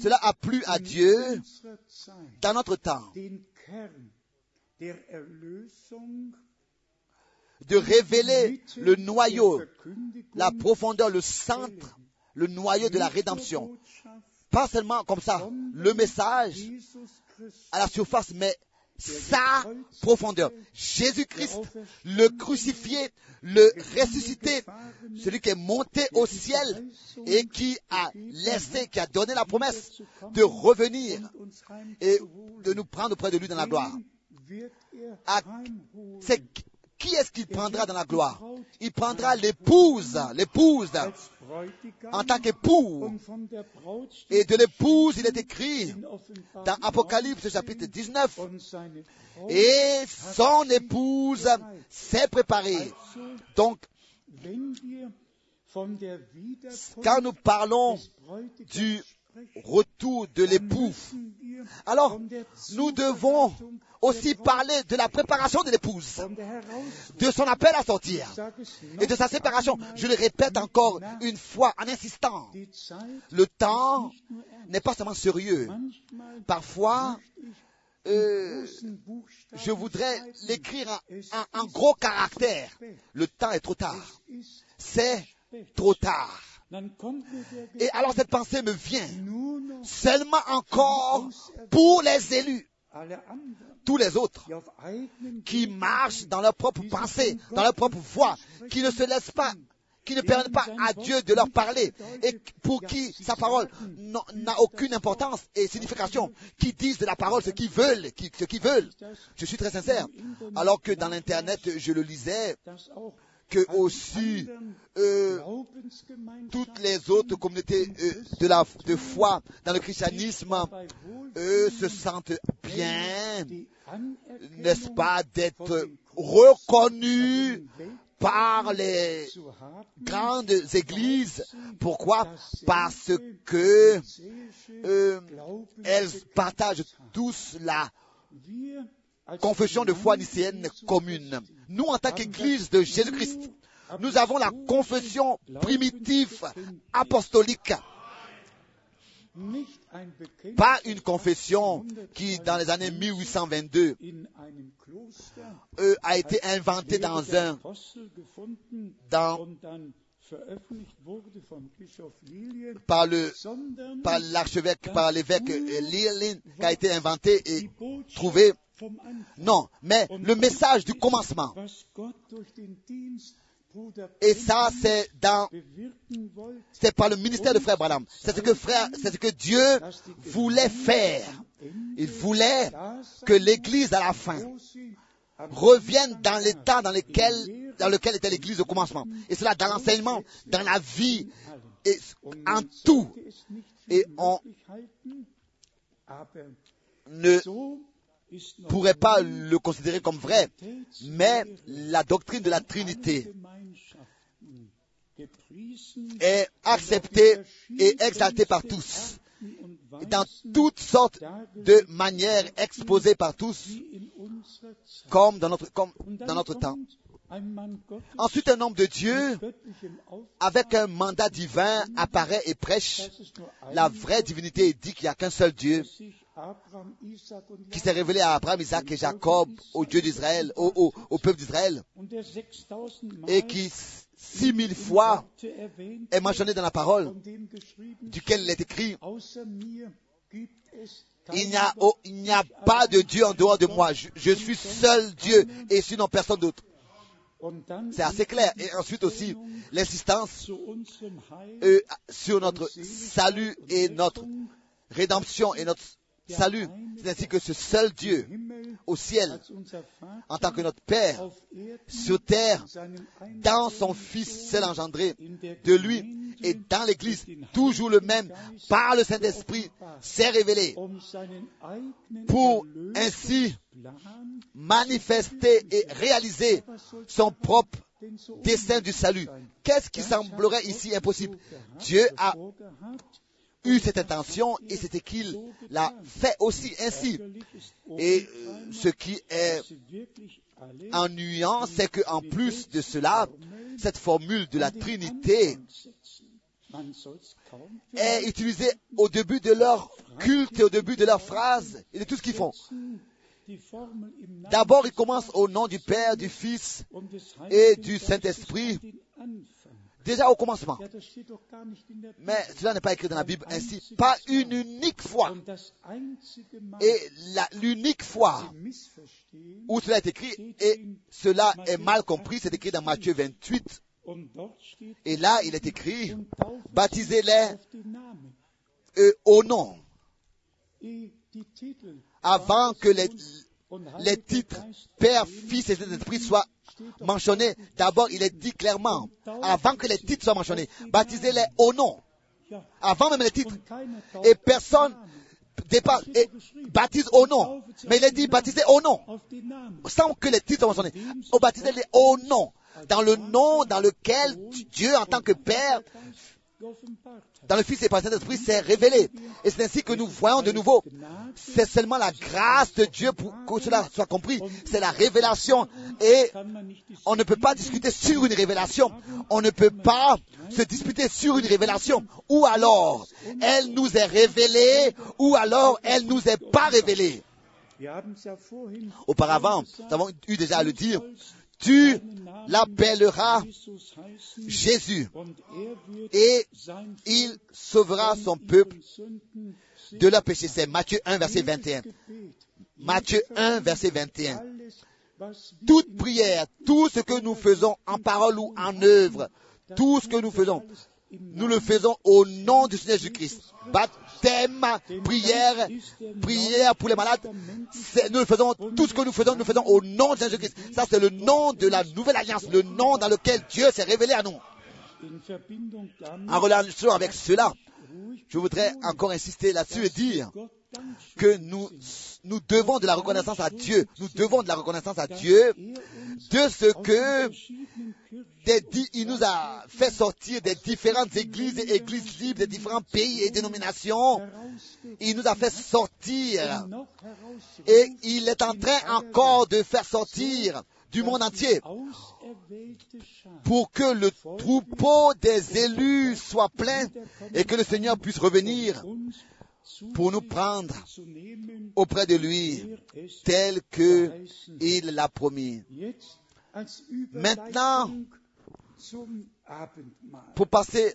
Cela a plu à Dieu dans notre temps de révéler le noyau, la profondeur, le centre, le noyau de la rédemption. Pas seulement comme ça, le message à la surface, mais sa profondeur. Jésus-Christ, le crucifié, le ressuscité, celui qui est monté au ciel et qui a laissé, qui a donné la promesse de revenir et de nous prendre auprès de lui dans la gloire. C'est qui est-ce qu'il prendra dans la gloire? Il prendra l'épouse, l'épouse, en tant qu'époux. Et de l'épouse, il est écrit dans Apocalypse chapitre 19. Et son épouse s'est préparée. Donc, quand nous parlons du retour de l'époux, alors nous devons aussi parler de la préparation de l'épouse, de son appel à sortir et de sa séparation. Je le répète encore une fois en insistant. Le temps n'est pas seulement sérieux. Parfois, euh, je voudrais l'écrire en, en, gros caractère. Le temps est trop tard. C'est trop tard. Et alors cette pensée me vient seulement encore pour les élus. Tous les autres qui marchent dans leur propre pensée, dans leur propre voie, qui ne se laissent pas qui ne permettent pas à Dieu de leur parler et pour qui sa parole n'a aucune importance et signification, qui disent de la parole ce qu'ils veulent, ce qu'ils veulent. Je suis très sincère. Alors que dans l'Internet, je le lisais, que aussi euh, toutes les autres communautés euh, de foi dans le christianisme eux se sentent bien, n'est-ce pas, d'être reconnus par les grandes églises. Pourquoi? Parce que euh, elles partagent tous la confession de foi nicéenne commune. Nous, en tant qu'Église de Jésus-Christ, nous avons la confession primitive apostolique. Pas une confession qui, dans les années 1822, euh, a été inventée dans un, par le, par l'archevêque, par l'évêque Lilin, qui a été inventé et trouvé non, mais le message du commencement. Et ça, c'est dans, c'est par le ministère de Frère Branham. C'est ce que frère, c'est ce que Dieu voulait faire. Il voulait que l'Église à la fin revienne dans l'état dans lequel, dans lequel était l'Église au commencement. Et cela dans l'enseignement, dans la vie, et en tout. Et on ne pourrait pas le considérer comme vrai, mais la doctrine de la Trinité est acceptée et exaltée par tous, dans toutes sortes de manières exposées par tous, comme dans notre, comme dans notre temps. Ensuite, un homme de Dieu, avec un mandat divin, apparaît et prêche la vraie divinité et dit qu'il n'y a qu'un seul Dieu qui s'est révélé à Abraham, Isaac et Jacob, au Dieu d'Israël, au, au, peuple d'Israël, et qui six mille fois est mentionné dans la parole, duquel il est écrit, il n'y a, pas de Dieu en dehors de moi. Je, suis seul Dieu et sinon personne d'autre. C'est assez clair. Et ensuite aussi, l'insistance euh, sur notre salut et notre rédemption et notre salut. C'est ainsi que ce seul Dieu au ciel, en tant que notre Père, sur terre, dans son Fils seul engendré, de lui et dans l'Église, toujours le même, par le Saint-Esprit, s'est révélé pour ainsi manifester et réaliser son propre dessein du salut. Qu'est-ce qui semblerait ici impossible? Dieu a eu cette intention et c'était qu'il l'a fait aussi ainsi. Et euh, ce qui est ennuyant, c'est qu'en plus de cela, cette formule de la Trinité est utilisée au début de leur culte et au début de leur phrase et de tout ce qu'ils font. D'abord, ils commencent au nom du Père, du Fils et du Saint-Esprit déjà au commencement. Mais cela n'est pas écrit dans la Bible ainsi. Pas une unique fois. Et l'unique fois où cela est écrit, et cela est mal compris, c'est écrit dans Matthieu 28. Et là, il est écrit, baptisez-les euh, au nom. Avant que les, les titres Père, Fils et Saint-Esprit soient mentionnés, d'abord il est dit clairement, avant que les titres soient mentionnés, baptisez-les au nom. Avant même les titres. Et personne dépasse et baptise au nom. Mais il est dit baptisez au nom. Sans que les titres soient mentionnés. Baptisez-les au nom. Dans le nom dans lequel Dieu, en tant que Père, dans le Fils et par Saint-Esprit, s'est révélé. Et c'est ainsi que nous voyons de nouveau. C'est seulement la grâce de Dieu pour que cela soit compris. C'est la révélation. Et on ne peut pas discuter sur une révélation. On ne peut pas se disputer sur une révélation. Ou alors, elle nous est révélée, ou alors elle nous est pas révélée. Auparavant, nous avons eu déjà à le dire, tu l'appelleras Jésus et il sauvera son peuple de leur péché. C'est Matthieu 1, verset 21. Matthieu 1, verset 21. Toute prière, tout ce que nous faisons en parole ou en œuvre, Tout ce que nous faisons, nous le faisons au nom du Seigneur Jésus-Christ. Baptême, prière, prière pour les malades. Nous le faisons, tout ce que nous faisons, nous le faisons au nom de Jésus-Christ. Ça, c'est le nom de la nouvelle alliance, le nom dans lequel Dieu s'est révélé à nous. En relation avec cela, je voudrais encore insister là-dessus et dire que nous, nous devons de la reconnaissance à Dieu. Nous devons de la reconnaissance à Dieu de ce que il nous a fait sortir des différentes églises et églises libres des différents pays et dénominations. Il nous a fait sortir et il est en train encore de faire sortir du monde entier pour que le troupeau des élus soit plein et que le Seigneur puisse revenir pour nous prendre auprès de lui tel que il l'a promis. Maintenant. Pour passer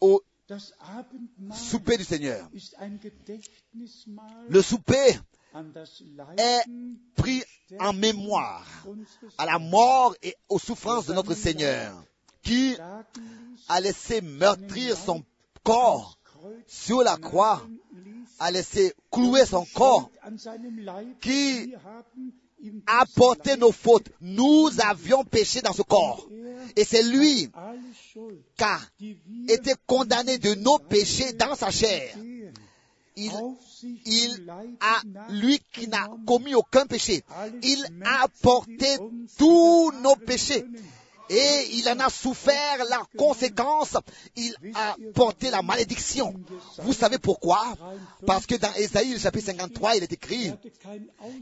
au souper du Seigneur. Le souper est pris en mémoire à la mort et aux souffrances de notre Seigneur, qui a laissé meurtrir son corps sur la croix, a laissé clouer son corps, qui a porté nos fautes. Nous avions péché dans ce corps. Et c'est lui qui a été condamné de nos péchés dans sa chair. Il, a, lui qui n'a commis aucun péché, il a porté tous nos péchés. Et il en a souffert la conséquence. Il a porté la malédiction. Vous savez pourquoi? Parce que dans Ésaïe, chapitre 53, il est écrit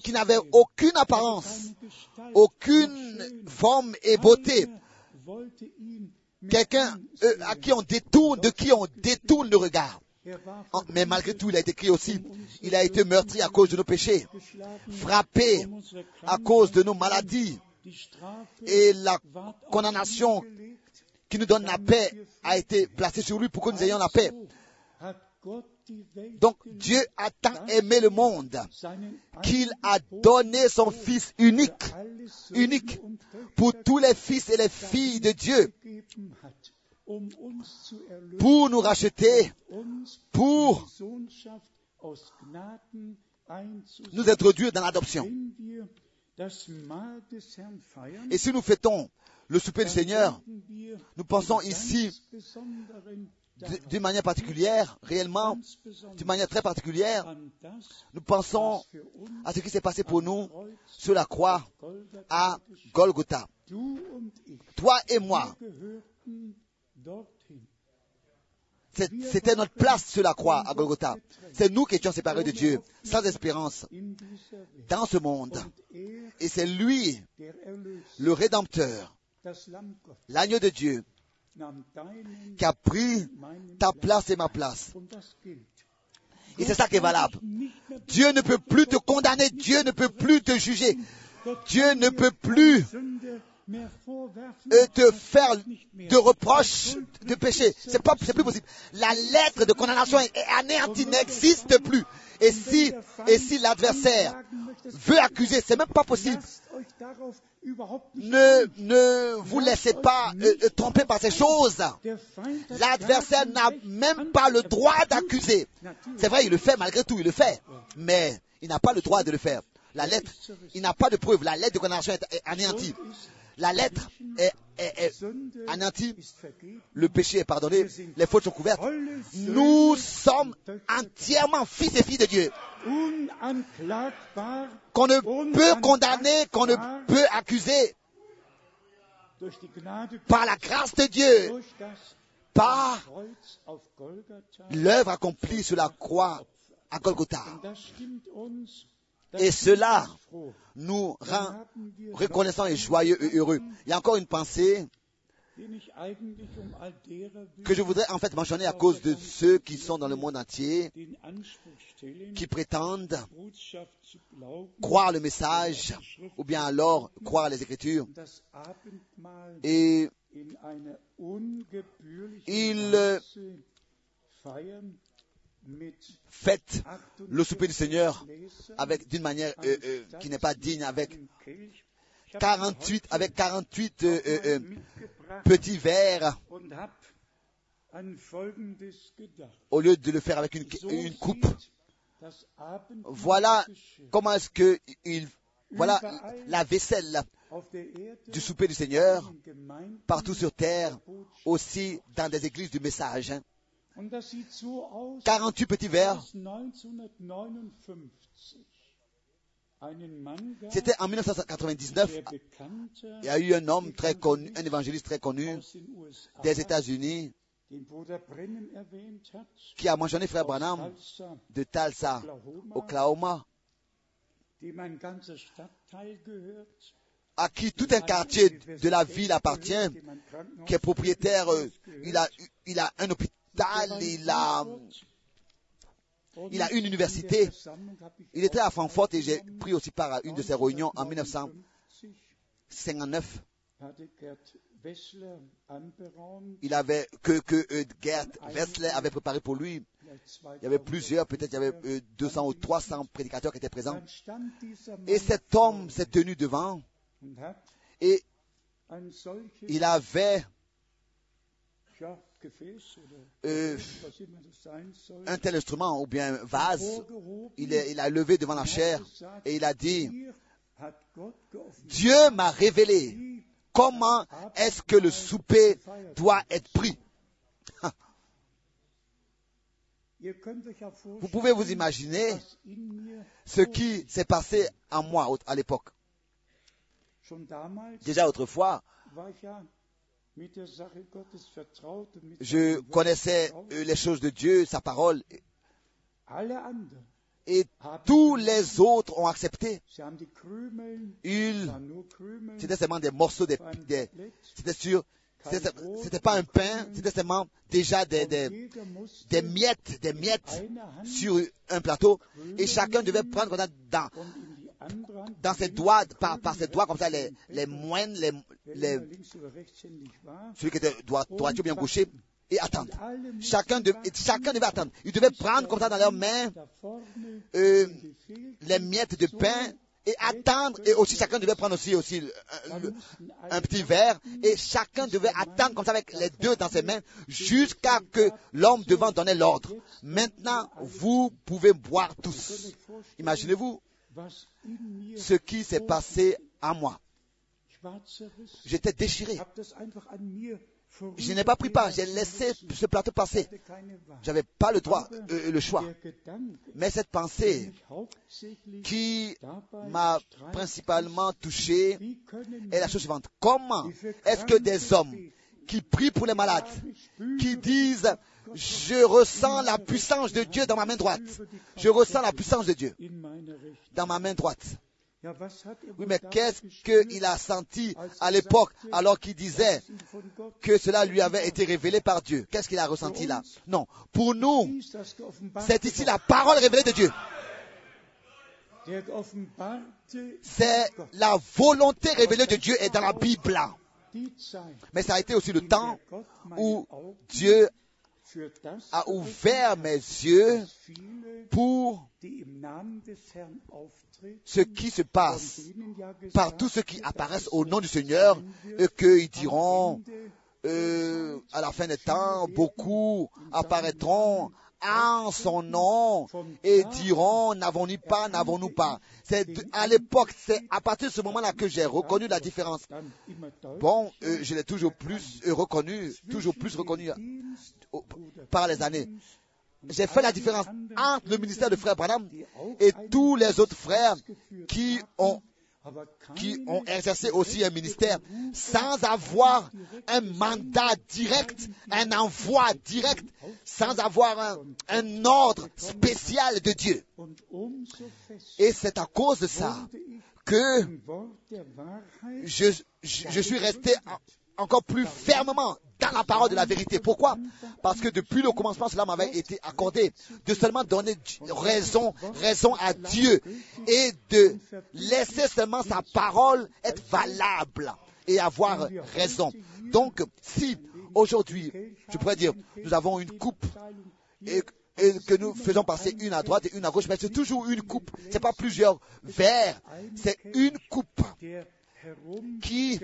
qu'il n'avait aucune apparence, aucune forme et beauté. Quelqu'un euh, à qui on détourne, de qui on détourne le regard. Mais malgré tout, il a été écrit aussi, il a été meurtri à cause de nos péchés, frappé à cause de nos maladies. Et la condamnation qui nous donne la paix a été placée sur lui pour que nous ayons la paix. Donc Dieu a tant aimé le monde qu'il a donné son Fils unique unique pour tous les fils et les filles de Dieu, pour nous racheter, pour nous introduire dans l'adoption. Et si nous fêtons le souper du Seigneur, nous pensons ici d'une manière particulière, réellement, d'une manière très particulière, nous pensons à ce qui s'est passé pour nous sur la croix à. Golgotha. Toi et moi, wir gehörten dorthin. c'est- c'était notre place sur la croix à Golgotha. C'est nous qui étions séparés de Dieu, sans espérance, dans ce monde. Et c'est lui, le Rédempteur, l'agneau de Dieu, qui a pris ta place et ma place. Et c'est ça qui est valable. Dieu ne peut plus te condamner, Dieu ne peut plus te juger, Dieu ne peut plus Das faire de reproches de péché. C'est pas, c'est plus possible. La lettre de condamnation est anéantie, n'existe plus. Et si, et si l'adversaire veut accuser, c'est même pas possible. Ne, ne vous laissez pas euh, euh, tromper par ces choses. L'adversaire n'a même pas le droit d'accuser. C'est vrai, il le fait malgré tout, il le fait. Mais il n'a pas le droit de le faire. La lettre, il n'a pas de preuve. La lettre de condamnation est anéantie. La lettre est, est- anéantie. Le péché est pardonné. Les fautes sont couvertes. Nous sommes entièrement fils et filles de Dieu. Qu'on ne peut condamner, qu'on ne peut accuser par la grâce de Dieu, par l'œuvre accomplie sur la croix à Golgotha. Et cela nous rend reconnaissants et joyeux et heureux. Il y a encore une pensée que je voudrais en fait mentionner à cause de ceux qui sont dans le monde entier, qui prétendent croire le message ou bien alors croire les Écritures. Et in faites le souper du 48 Seigneur avec d'une manière euh, euh, qui n'est pas digne, avec einem Kelch, 48 avec 48 euh, petits verres au lieu de le faire avec une, coupe. Voilà comment est-ce que il voilà la vaisselle du souper du Seigneur partout sur terre, aussi dans des églises du message. hein. Und das sieht so aus, 48 petits verres. dass 1959 einen Mann gab, C'était en 1999. der bekannter Il y a eu un homme très connu, un évangéliste très connu des États-Unis qui a mentionné frère Branham de Tulsa, Oklahoma, à qui tout un quartier de la ville appartient, qui est propriétaire, euh, il a, il a un hôpital, il a, il a une université. Il était à Francfort et j'ai pris aussi part à une de ses réunions en 1959. 1959 hatte Gerd Wessler anberaumt, Il avait, que, que euh, Gerd Wessler avait préparé pour lui. Il y avait 2000 plusieurs, peut-être il y avait euh, 200 ou 300 prédicateurs qui étaient présents. Et cet homme s'est tenu devant et il avait euh, un tel instrument ou bien vase. vorgehoben Il, est- il a levé devant la chair et il a dit, Dieu m'a révélé comment est-ce que le souper doit être pris. Vous pouvez vous imaginer ce qui s'est passé en moi à l'époque. Déjà autrefois, je connaissais euh, les choses de Dieu, sa parole, et tous les autres ont accepté. Ils, c'était seulement des morceaux, des, des- c'était sûr, c'était c'était pas un pain, c'était seulement déjà des, miettes, des miettes sur un plateau, et chacun devait prendre dans, dans ses doigts, par, par ses doigts comme ça, les, les moines, les, les, celui qui était droit, droitier ou bien gaucher, et attendre. Chacun, de- chacun devait attendre. Ils devaient prendre comme ça dans leurs mains euh, les miettes de pain et attendre. Et aussi chacun devait prendre aussi, aussi le- mussten un petit verre. Et chacun devait attendre comme ça avec les deux dans ses mains jusqu'à que l'homme devant donnait l'ordre. Maintenant, vous pouvez boire tous. Imaginez-vous ce qui s'est passé à moi. J'étais déchiré. Je n'ai pas pris part. J'ai laissé ce plateau passer. Wahl. J'avais pas le droit, euh, le choix. Mais cette pensée qui m'a principalement touché est la chose suivante. Comment est-ce que des hommes qui prient pour les malades, qui disent je ressens la puissance de Dieu dans ma main droite, je ressens la puissance de Dieu dans ma main droite. Oui, mais qu'est-ce qu'il a senti à l'époque alors qu'il disait que cela lui avait été révélé par Dieu? Qu'est-ce qu'il a ressenti là? Non, pour nous, c'est ici la parole révélée de Dieu. C'est la volonté révélée de Dieu est dans la Bible. Mais ça a été aussi le temps où Dieu a ouvert mes yeux pour ce qui se passe par tous ceux qui apparaissent au nom du Seigneur et qu'ils diront euh, à la fin des temps, beaucoup apparaîtront en son nom et diront n'avons-nous pas, n'avons-nous pas? C'est à l'époque, c'est à partir de ce moment-là que j'ai reconnu la différence. Bon, euh, je l'ai toujours plus euh, reconnu, toujours plus reconnu par les années. J'ai fait la différence entre le ministère de frère Branham et tous les autres frères qui ont qui ont exercé aussi un ministère sans avoir un mandat direct, un envoi direct, sans avoir un, ordre spécial de Dieu. Et c'est à cause de ça que je, je, suis resté encore plus fermement dans la parole de la vérité. Pourquoi? Parce que depuis le commencement, cela m'avait été accordé de seulement donner raison, raison à Dieu et de laisser seulement sa parole être valable et avoir raison. Donc, si aujourd'hui, je pourrais dire, nous avons une coupe et, que nous faisons passer une à droite et une à gauche, mais c'est toujours une coupe. C'est pas plusieurs verres, c'est une coupe. qui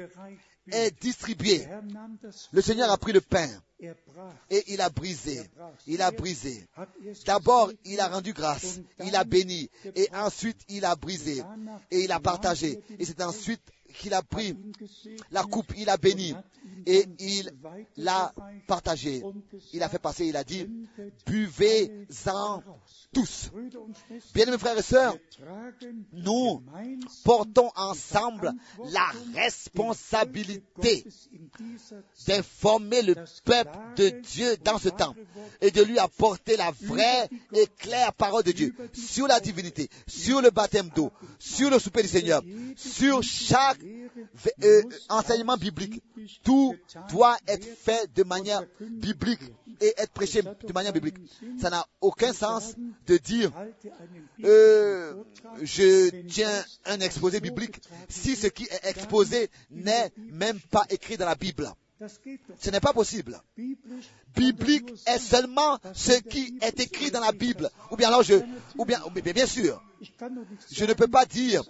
est distribué. Le Seigneur a pris le pain et il a brisé. Il a brisé. D'abord, il a rendu grâce, il a béni, et ensuite il a brisé, et il a partagé. Et c'est ensuite qu'il a pris la coupe, il a béni, et il l'a weitergereicht partagé. und gesagt, Il a fait passer, il a dit, "Trinket buvez-en daraus." tous. Brüder und Schwestern, Bien mes frères et sœurs, nous portons ensemble la responsabilité d'informer le peuple de Dieu dans ce temps et de lui apporter la vraie et claire parole de Dieu sur la divinité, sur le baptême d'eau, sur le souper du Seigneur, sur chaque euh, enseignement biblique. Tout doit être fait de manière biblique et être prêché de manière biblique. Ça n'a aucun sens de dire euh, je tiens un exposé biblique si ce qui est exposé n'est même pas écrit dans la Bible. Ce n'est pas possible. Biblique est seulement ce qui est écrit dans la Bible. Ou bien alors je, ou bien bien sûr, Je ne peux pas dire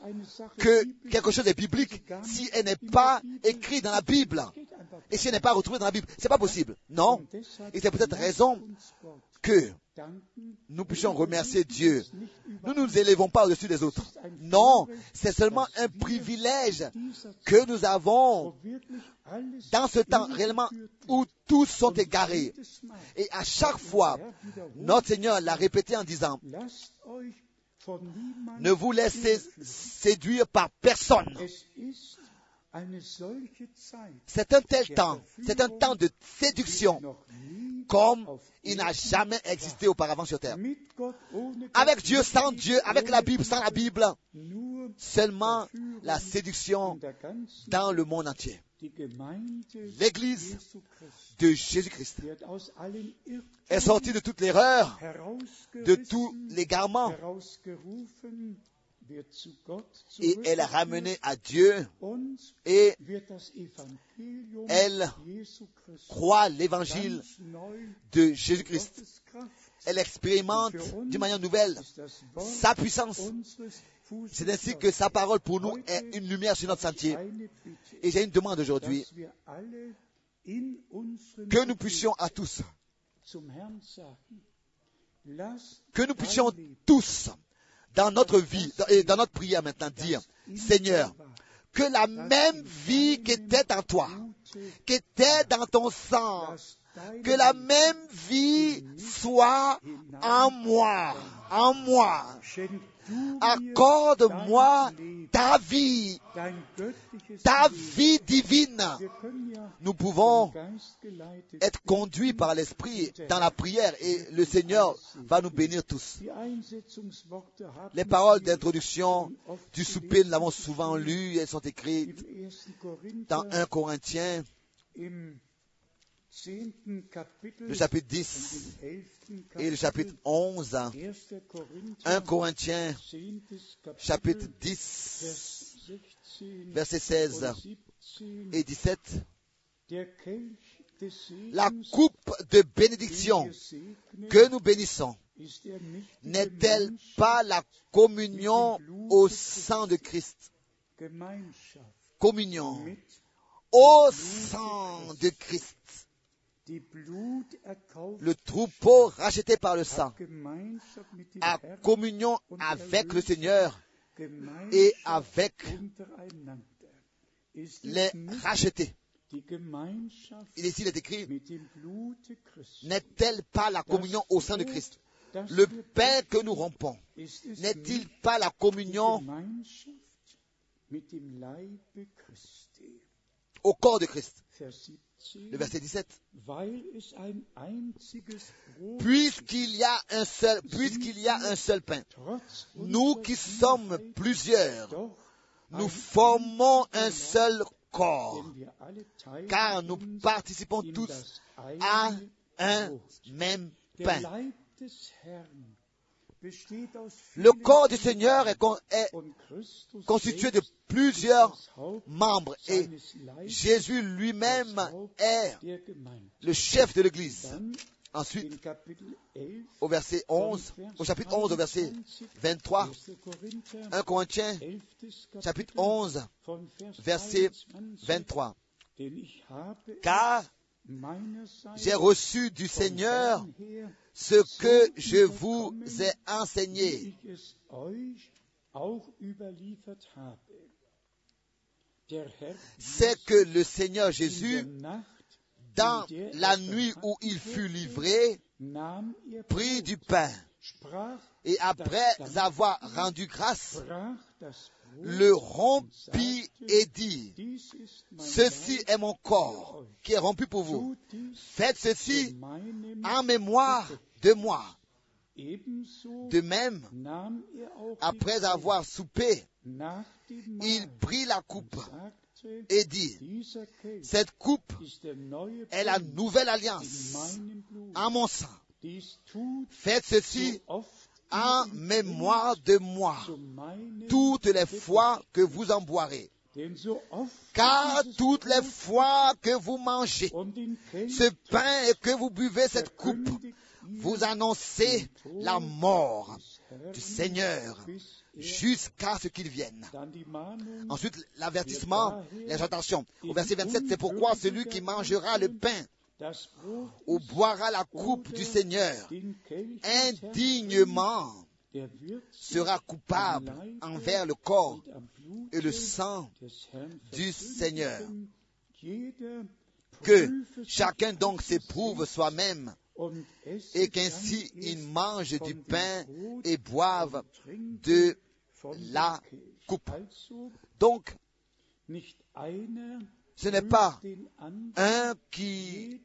que quelque chose est biblique si elle n'est pas écrite dans la Bible. Et si elle n'est pas retrouvée dans la Bible, c'est pas possible. Non. Et c'est peut-être raison que nous puissions remercier Dieu. Nous ne nous élevons pas au-dessus des autres. Non, c'est seulement un privilège que nous avons dans ce temps réellement où tous sont égarés. Et à chaque fois, notre Seigneur l'a répété en disant, ne vous laissez séduire par personne. C'est un tel temps, c'est un temps de séduction comme il n'a jamais existé auparavant sur terre. Avec Dieu, sans Dieu, avec la Bible, sans la Bible, seulement la séduction dans le monde entier. L'Église de Jésus-Christ est sortie de toute l'erreur, de tous herausgerissen, l'égarement, et elle est ramenée à Dieu et Elle croit l'évangile de Jésus-Christ. Elle expérimente d'une manière nouvelle sa puissance. C'est ainsi que sa parole pour nous est une lumière sur notre sentier. Et j'ai une demande aujourd'hui, que nous puissions à tous, que nous puissions tous, dans notre vie et dans notre prière maintenant, dire, Seigneur, que la même vie qui était en toi, qui était dans ton sang, que la même vie soit en moi, en moi. Accorde-moi ta vie, ta vie divine. Nous pouvons être conduits par l'Esprit dans la prière et le Seigneur va nous bénir tous. Les paroles d'introduction du souper, nous l'avons souvent lues, elles sont écrites dans 1 Corinthiens, le chapitre 10 et le chapitre 11. 1 Corinthiens, chapitre 10, verset 16 et 17. La coupe de bénédiction que nous bénissons n'est-elle pas la communion au sang de Christ? Communion au sang de Christ. Le troupeau racheté par le sang. A communion avec le Seigneur et avec les rachetés. Il est ici il est écrit, n'est-elle pas la communion au sang de Christ? Le pain que nous rompons, n'est-il pas la communion au corps de Christ? Le verset 17. Puisqu'il y a un seul, puisqu'il y a un seul pain, nous qui sommes plusieurs, nous formons un seul corps, car nous participons tous à un même pain. Le corps du Seigneur est, con- est constitué de plusieurs membres et Jésus lui-même est le chef de l'Église. Ensuite, in Kapitel 11, au verset 11, au chapitre 11, au verset 23, 1. Korinther, 1 Corinthiens, 11. chapitre Kapitel, 11, von Vers verset 23. 23. Denn ich habe Car j'ai reçu du Seigneur ce que je vous ai enseigné. C'est que le Seigneur Jésus, dans la nuit où il fut livré, prit du pain et après avoir rendu grâce, le rompit et dit, Ceci est mon corps qui est rompu pour vous. Faites ceci en mémoire de moi. De même, er après avoir soupé, il prit la coupe et dit, Cette coupe est la nouvelle alliance en mon sang. Faites ceci en mémoire de moi toutes les fois que vous en boirez. Car toutes les fois que vous mangez ce pain et que vous buvez cette coupe, vous annoncez la mort du Seigneur jusqu'à ce qu'il vienne. Ensuite, l'avertissement, l'exhortation. Au verset 27, c'est pourquoi celui qui mangera le pain ou boira la coupe du Seigneur indignement sera coupable envers le corps et le sang du Seigneur. Que chacun donc s'éprouve soi-même et qu'ainsi il mange du pain et boive de la coupe. Donc, ce n'est pas un qui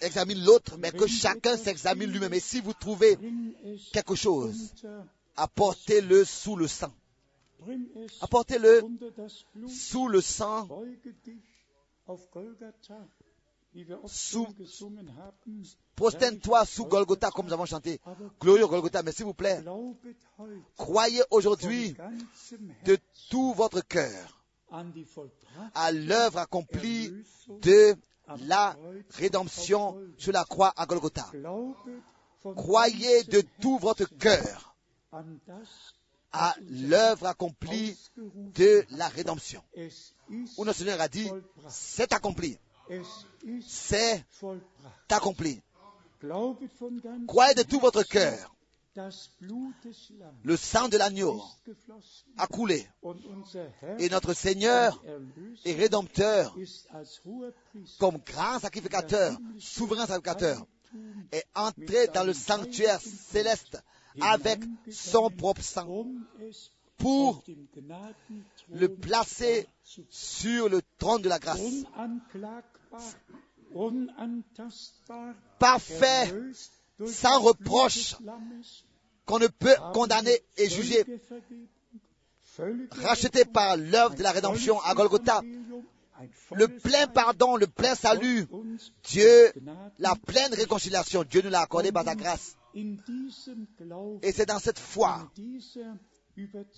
examine l'autre, mais que chacun s'examine lui-même. Et si vous trouvez quelque chose, apportez-le sous le sang. Apportez-le sous le sang. Sous-. Prosterne-toi sous Golgotha, comme nous avons chanté. Glorieux Golgotha, mais s'il vous plaît, croyez aujourd'hui de tout votre cœur à l'œuvre accomplie de la rédemption sur la croix à Golgotha. Croyez de tout votre cœur à l'œuvre accomplie de la rédemption. Où notre Seigneur a dit, c'est accompli, c'est accompli. Croyez de tout votre cœur. Le sang de l'agneau a coulé. et notre Seigneur et Rédempteur, comme grand sacrificateur, souverain sacrificateur, est entré dans le sanctuaire céleste avec son propre sang um pour le placer sur le trône de la grâce. Parfait, sans reproche, qu'on ne peut condamner et juger, racheté par l'œuvre de la rédemption à Golgotha, le plein pardon, le plein salut, Dieu, la pleine réconciliation, Dieu nous l'a accordé par sa grâce. Et c'est dans cette foi,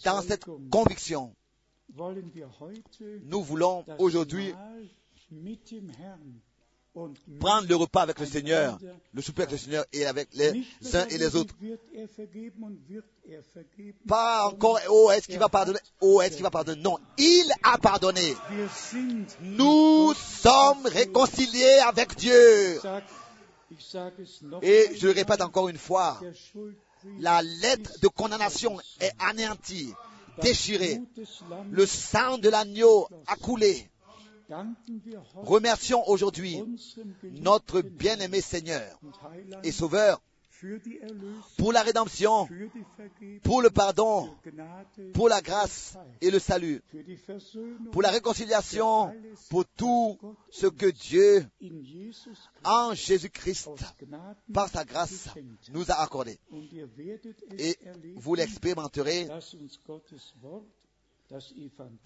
dans cette conviction, nous voulons aujourd'hui prendre le repas avec le Seigneur, le souper avec le Seigneur et avec les uns et les autres. er er. Pas encore, oh, est-ce qu'il va pardonner? Oh, est-ce qu'il va pardonner? Non, il a pardonné. Nous sommes réconciliés avec Dieu. Et je le répète encore une fois, la lettre de condamnation est anéantie, déchirée. Le sang de l'agneau a coulé. Remercions aujourd'hui notre bien-aimé Seigneur et Sauveur pour la rédemption, pour le pardon, pour la grâce et le salut, pour la réconciliation, pour tout ce que Dieu, en Jésus-Christ, par sa grâce, nous a accordé. Et vous l'expérimenterez,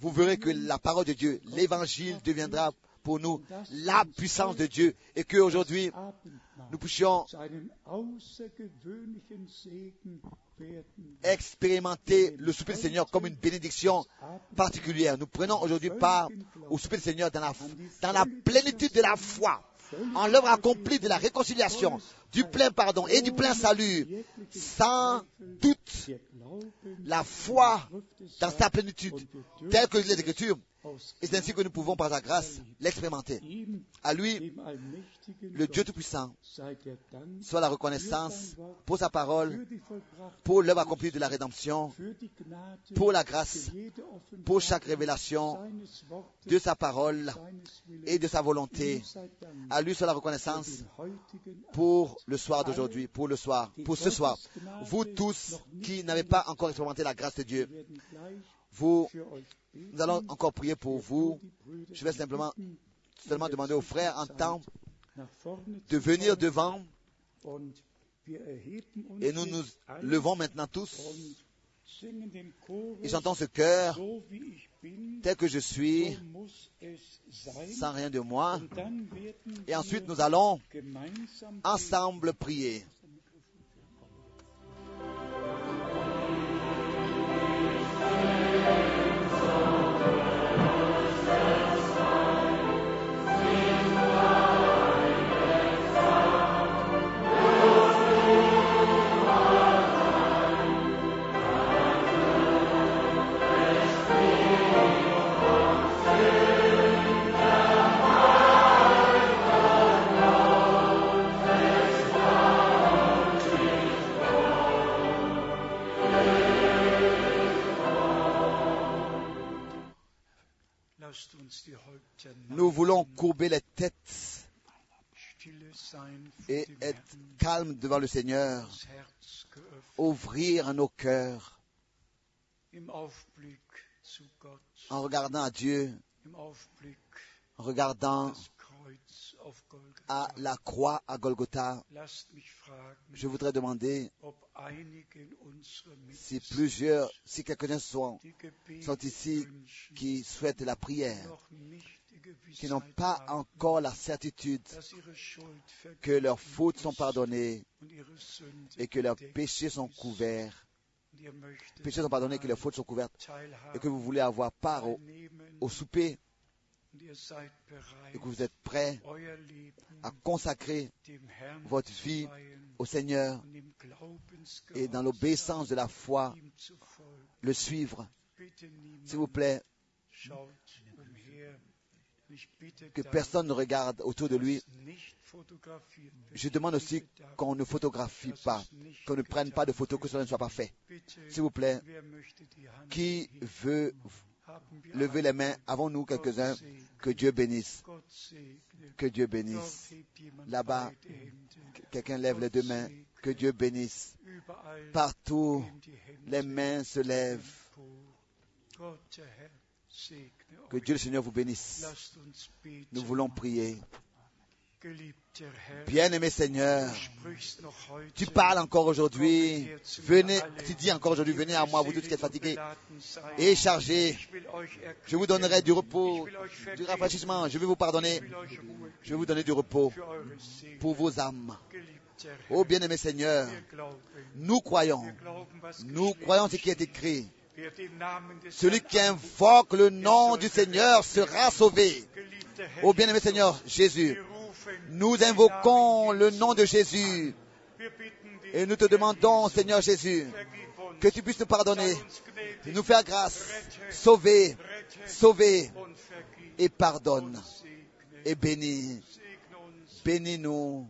vous verrez que la parole de Dieu, l'évangile deviendra pour nous la puissance de Dieu et qu'aujourd'hui nous puissions expérimenter le souper du Seigneur comme une bénédiction particulière. Nous prenons aujourd'hui part au souper du Seigneur dans la plénitude de la foi, en l'œuvre accomplie de la réconciliation, du plein pardon et du plein salut, sans doute la foi dans sa plénitude, telle que les Écritures, et c'est ainsi que nous pouvons, par sa grâce, l'expérimenter. À lui, le Dieu Tout-Puissant, soit la reconnaissance pour sa parole, pour l'œuvre accomplie de la rédemption, pour la grâce, pour chaque révélation de sa parole et de sa volonté. À lui soit la reconnaissance pour le soir d'aujourd'hui, pour le soir, pour ce soir. Vous tous qui n'avez pas encore expérimenté la grâce de Dieu, vous, nous allons encore prier pour vous. Je vais simplement seulement demander aux frères en temps de venir devant et nous nous levons maintenant tous et j'entends ce cœur tel que je suis, sans rien de moi. Et ensuite, nous allons ensemble prier. Et être calmes devant le Seigneur, ouvrir nos cœurs. En regardant à Dieu, en regardant à la croix à Golgotha. Je voudrais demander si plusieurs, si quelques-uns sont, sont ici qui souhaitent la prière, qui n'ont pas encore la certitude que leurs fautes sont pardonnées et que leurs péchés sont couverts. Péchés sont pardonnés, que leurs fautes sont couvertes et que vous voulez avoir part au, au souper et que vous êtes prêts à consacrer votre vie au Seigneur et dans l'obéissance de la foi, le suivre. S'il vous plaît, que personne ne regarde autour de lui. Je demande aussi qu'on ne photographie pas, qu'on ne prenne pas de photos, que cela ne soit pas fait. S'il vous plaît, qui veut lever les mains Avons-nous quelques-uns? Que Dieu bénisse. Que Dieu bénisse. Là-bas, quelqu'un lève les deux mains. Que Dieu bénisse. Partout, les mains se lèvent. Que Dieu le Seigneur vous bénisse. Nous voulons prier. Bien-aimé Seigneur, tu parles encore aujourd'hui. Tu dis encore aujourd'hui, venez à moi, vous tous qui êtes fatigués et chargés. Je vous donnerai du repos, du rafraîchissement. Je vais vous pardonner. Je vais vous donner du repos pour vos âmes. Oh bien-aimé Seigneur, nous croyons, nous croyons ce qui est écrit. Celui qui invoque le nom du Seigneur sera sauvé. Oh bien-aimé Seigneur Jésus, nous invoquons le nom de Jésus et nous te demandons, Seigneur Jésus, que tu puisses nous pardonner, nous faire grâce, sauver, sauver et pardonne et bénis. Bénis-nous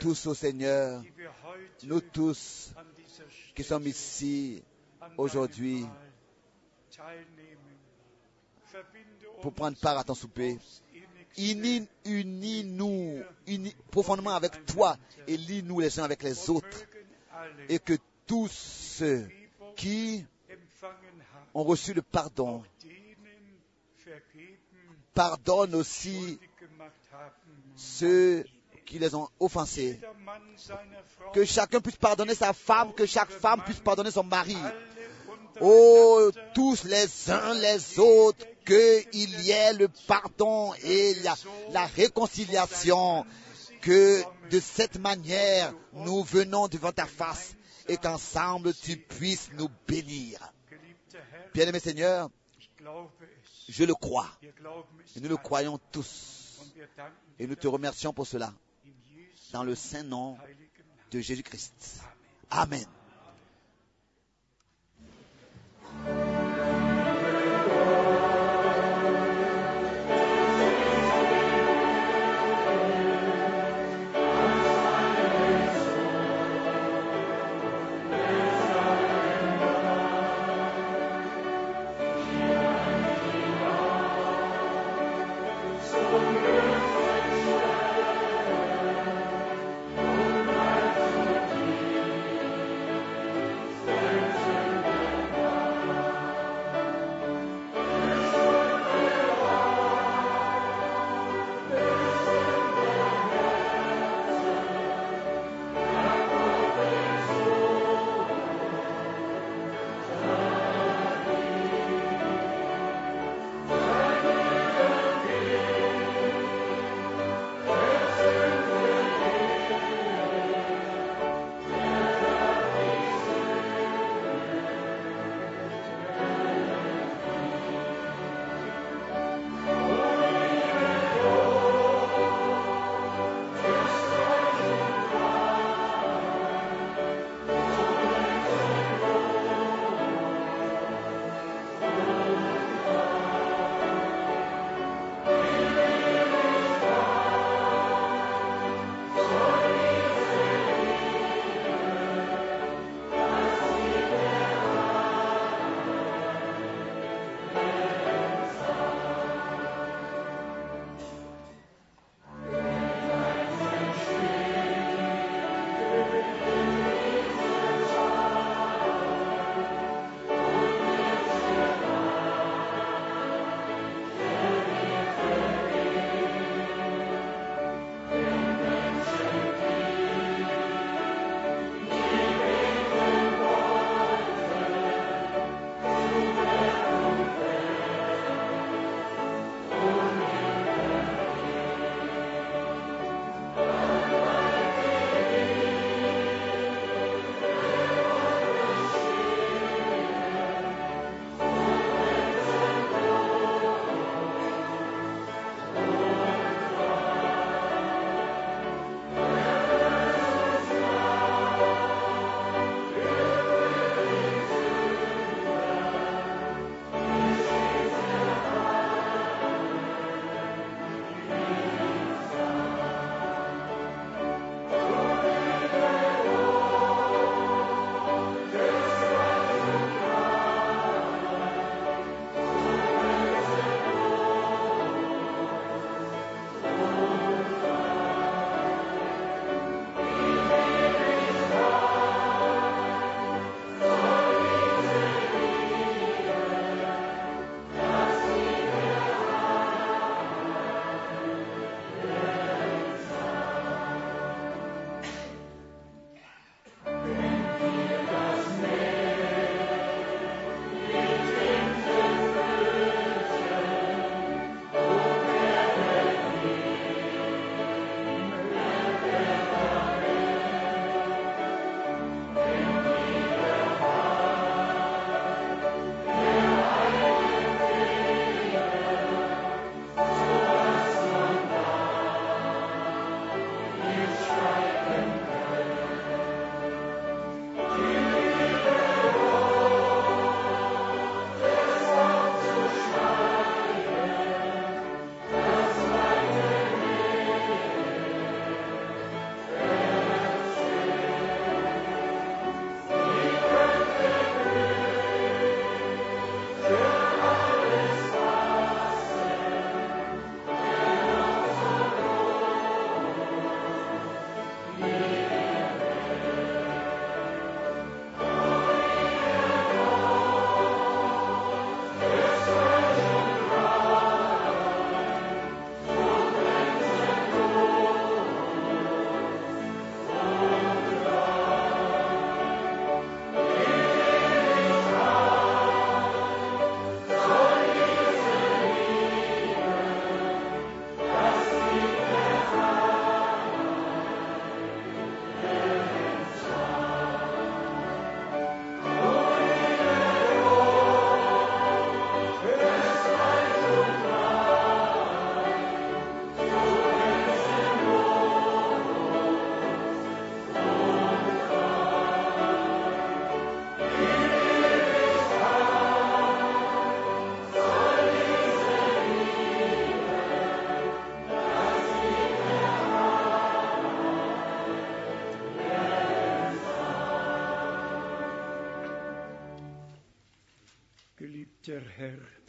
tous au Seigneur, nous tous qui sommes ici aujourd'hui pour prendre part à ton souper. Unis-nous unis profondément avec toi et lis-nous les uns avec les autres. Et que tous ceux qui ont reçu le pardon pardonnent aussi ceux qui les ont offensés. Que chacun puisse pardonner sa femme, que chaque femme puisse pardonner son mari. Oh, tous les uns les autres, qu'il y ait le pardon et la, la, réconciliation, que de cette manière nous venons devant ta face et qu'ensemble tu puisses nous bénir. Bien-aimé Seigneur, je le crois et nous le croyons tous. Et nous te remercions pour cela. Dans le saint nom de Jésus-Christ. Amen. Amen.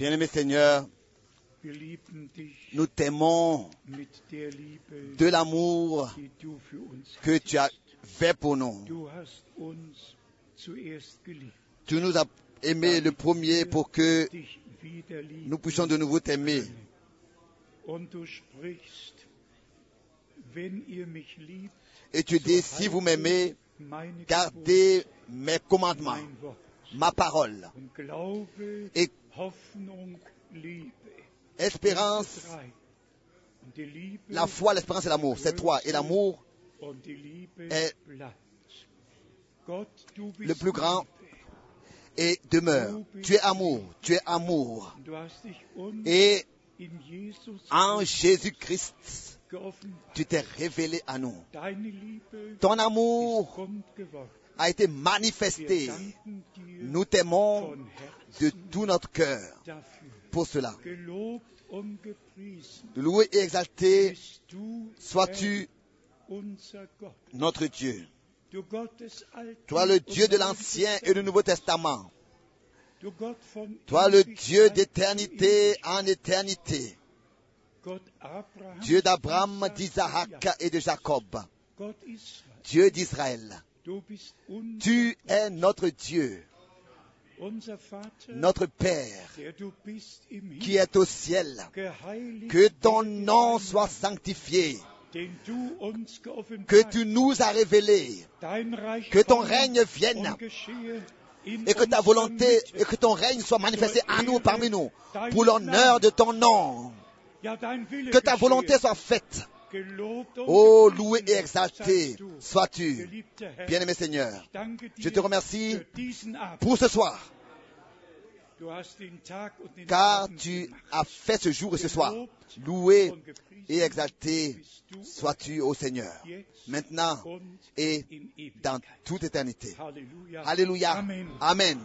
Bien-aimé Seigneur, nous t'aimons de l'amour que tu as fait pour nous. Tu nous as aimés le premier pour que nous puissions de nouveau t'aimer. Et tu dis, si vous m'aimez, gardez mes commandements, ma parole. Et. Espérance, la foi, l'espérance et l'amour. C'est trois. Et l'amour est le plus grand et demeure. Tu es amour, tu es amour. Et en Jésus-Christ, tu t'es révélé à nous. Ton amour a été manifesté. Nous t'aimons de tout notre cœur pour cela. Loué et exalté sois-tu notre Dieu. Toi le Dieu de l'Ancien et du. Nouveau Testament. Toi le Dieu d'éternité en éternité. Dieu d'Abraham, Isaac, d'Isaac et de Jacob. Dieu d'Israël. Tu es notre Dieu, notre Père, qui est au ciel. Que ton nom soit sanctifié, que tu nous as révélé, que ton règne vienne et que ta volonté et que ton règne soit manifesté à nous parmi nous, pour l'honneur de ton nom. Que ta volonté soit faite. Oh, loué et exalté sois-tu, bien-aimé Seigneur. Je te remercie pour ce soir, car tu as fait ce jour et ce soir. Loué et exalté sois-tu, ô Seigneur, maintenant et dans toute éternité. Alléluia. Amen.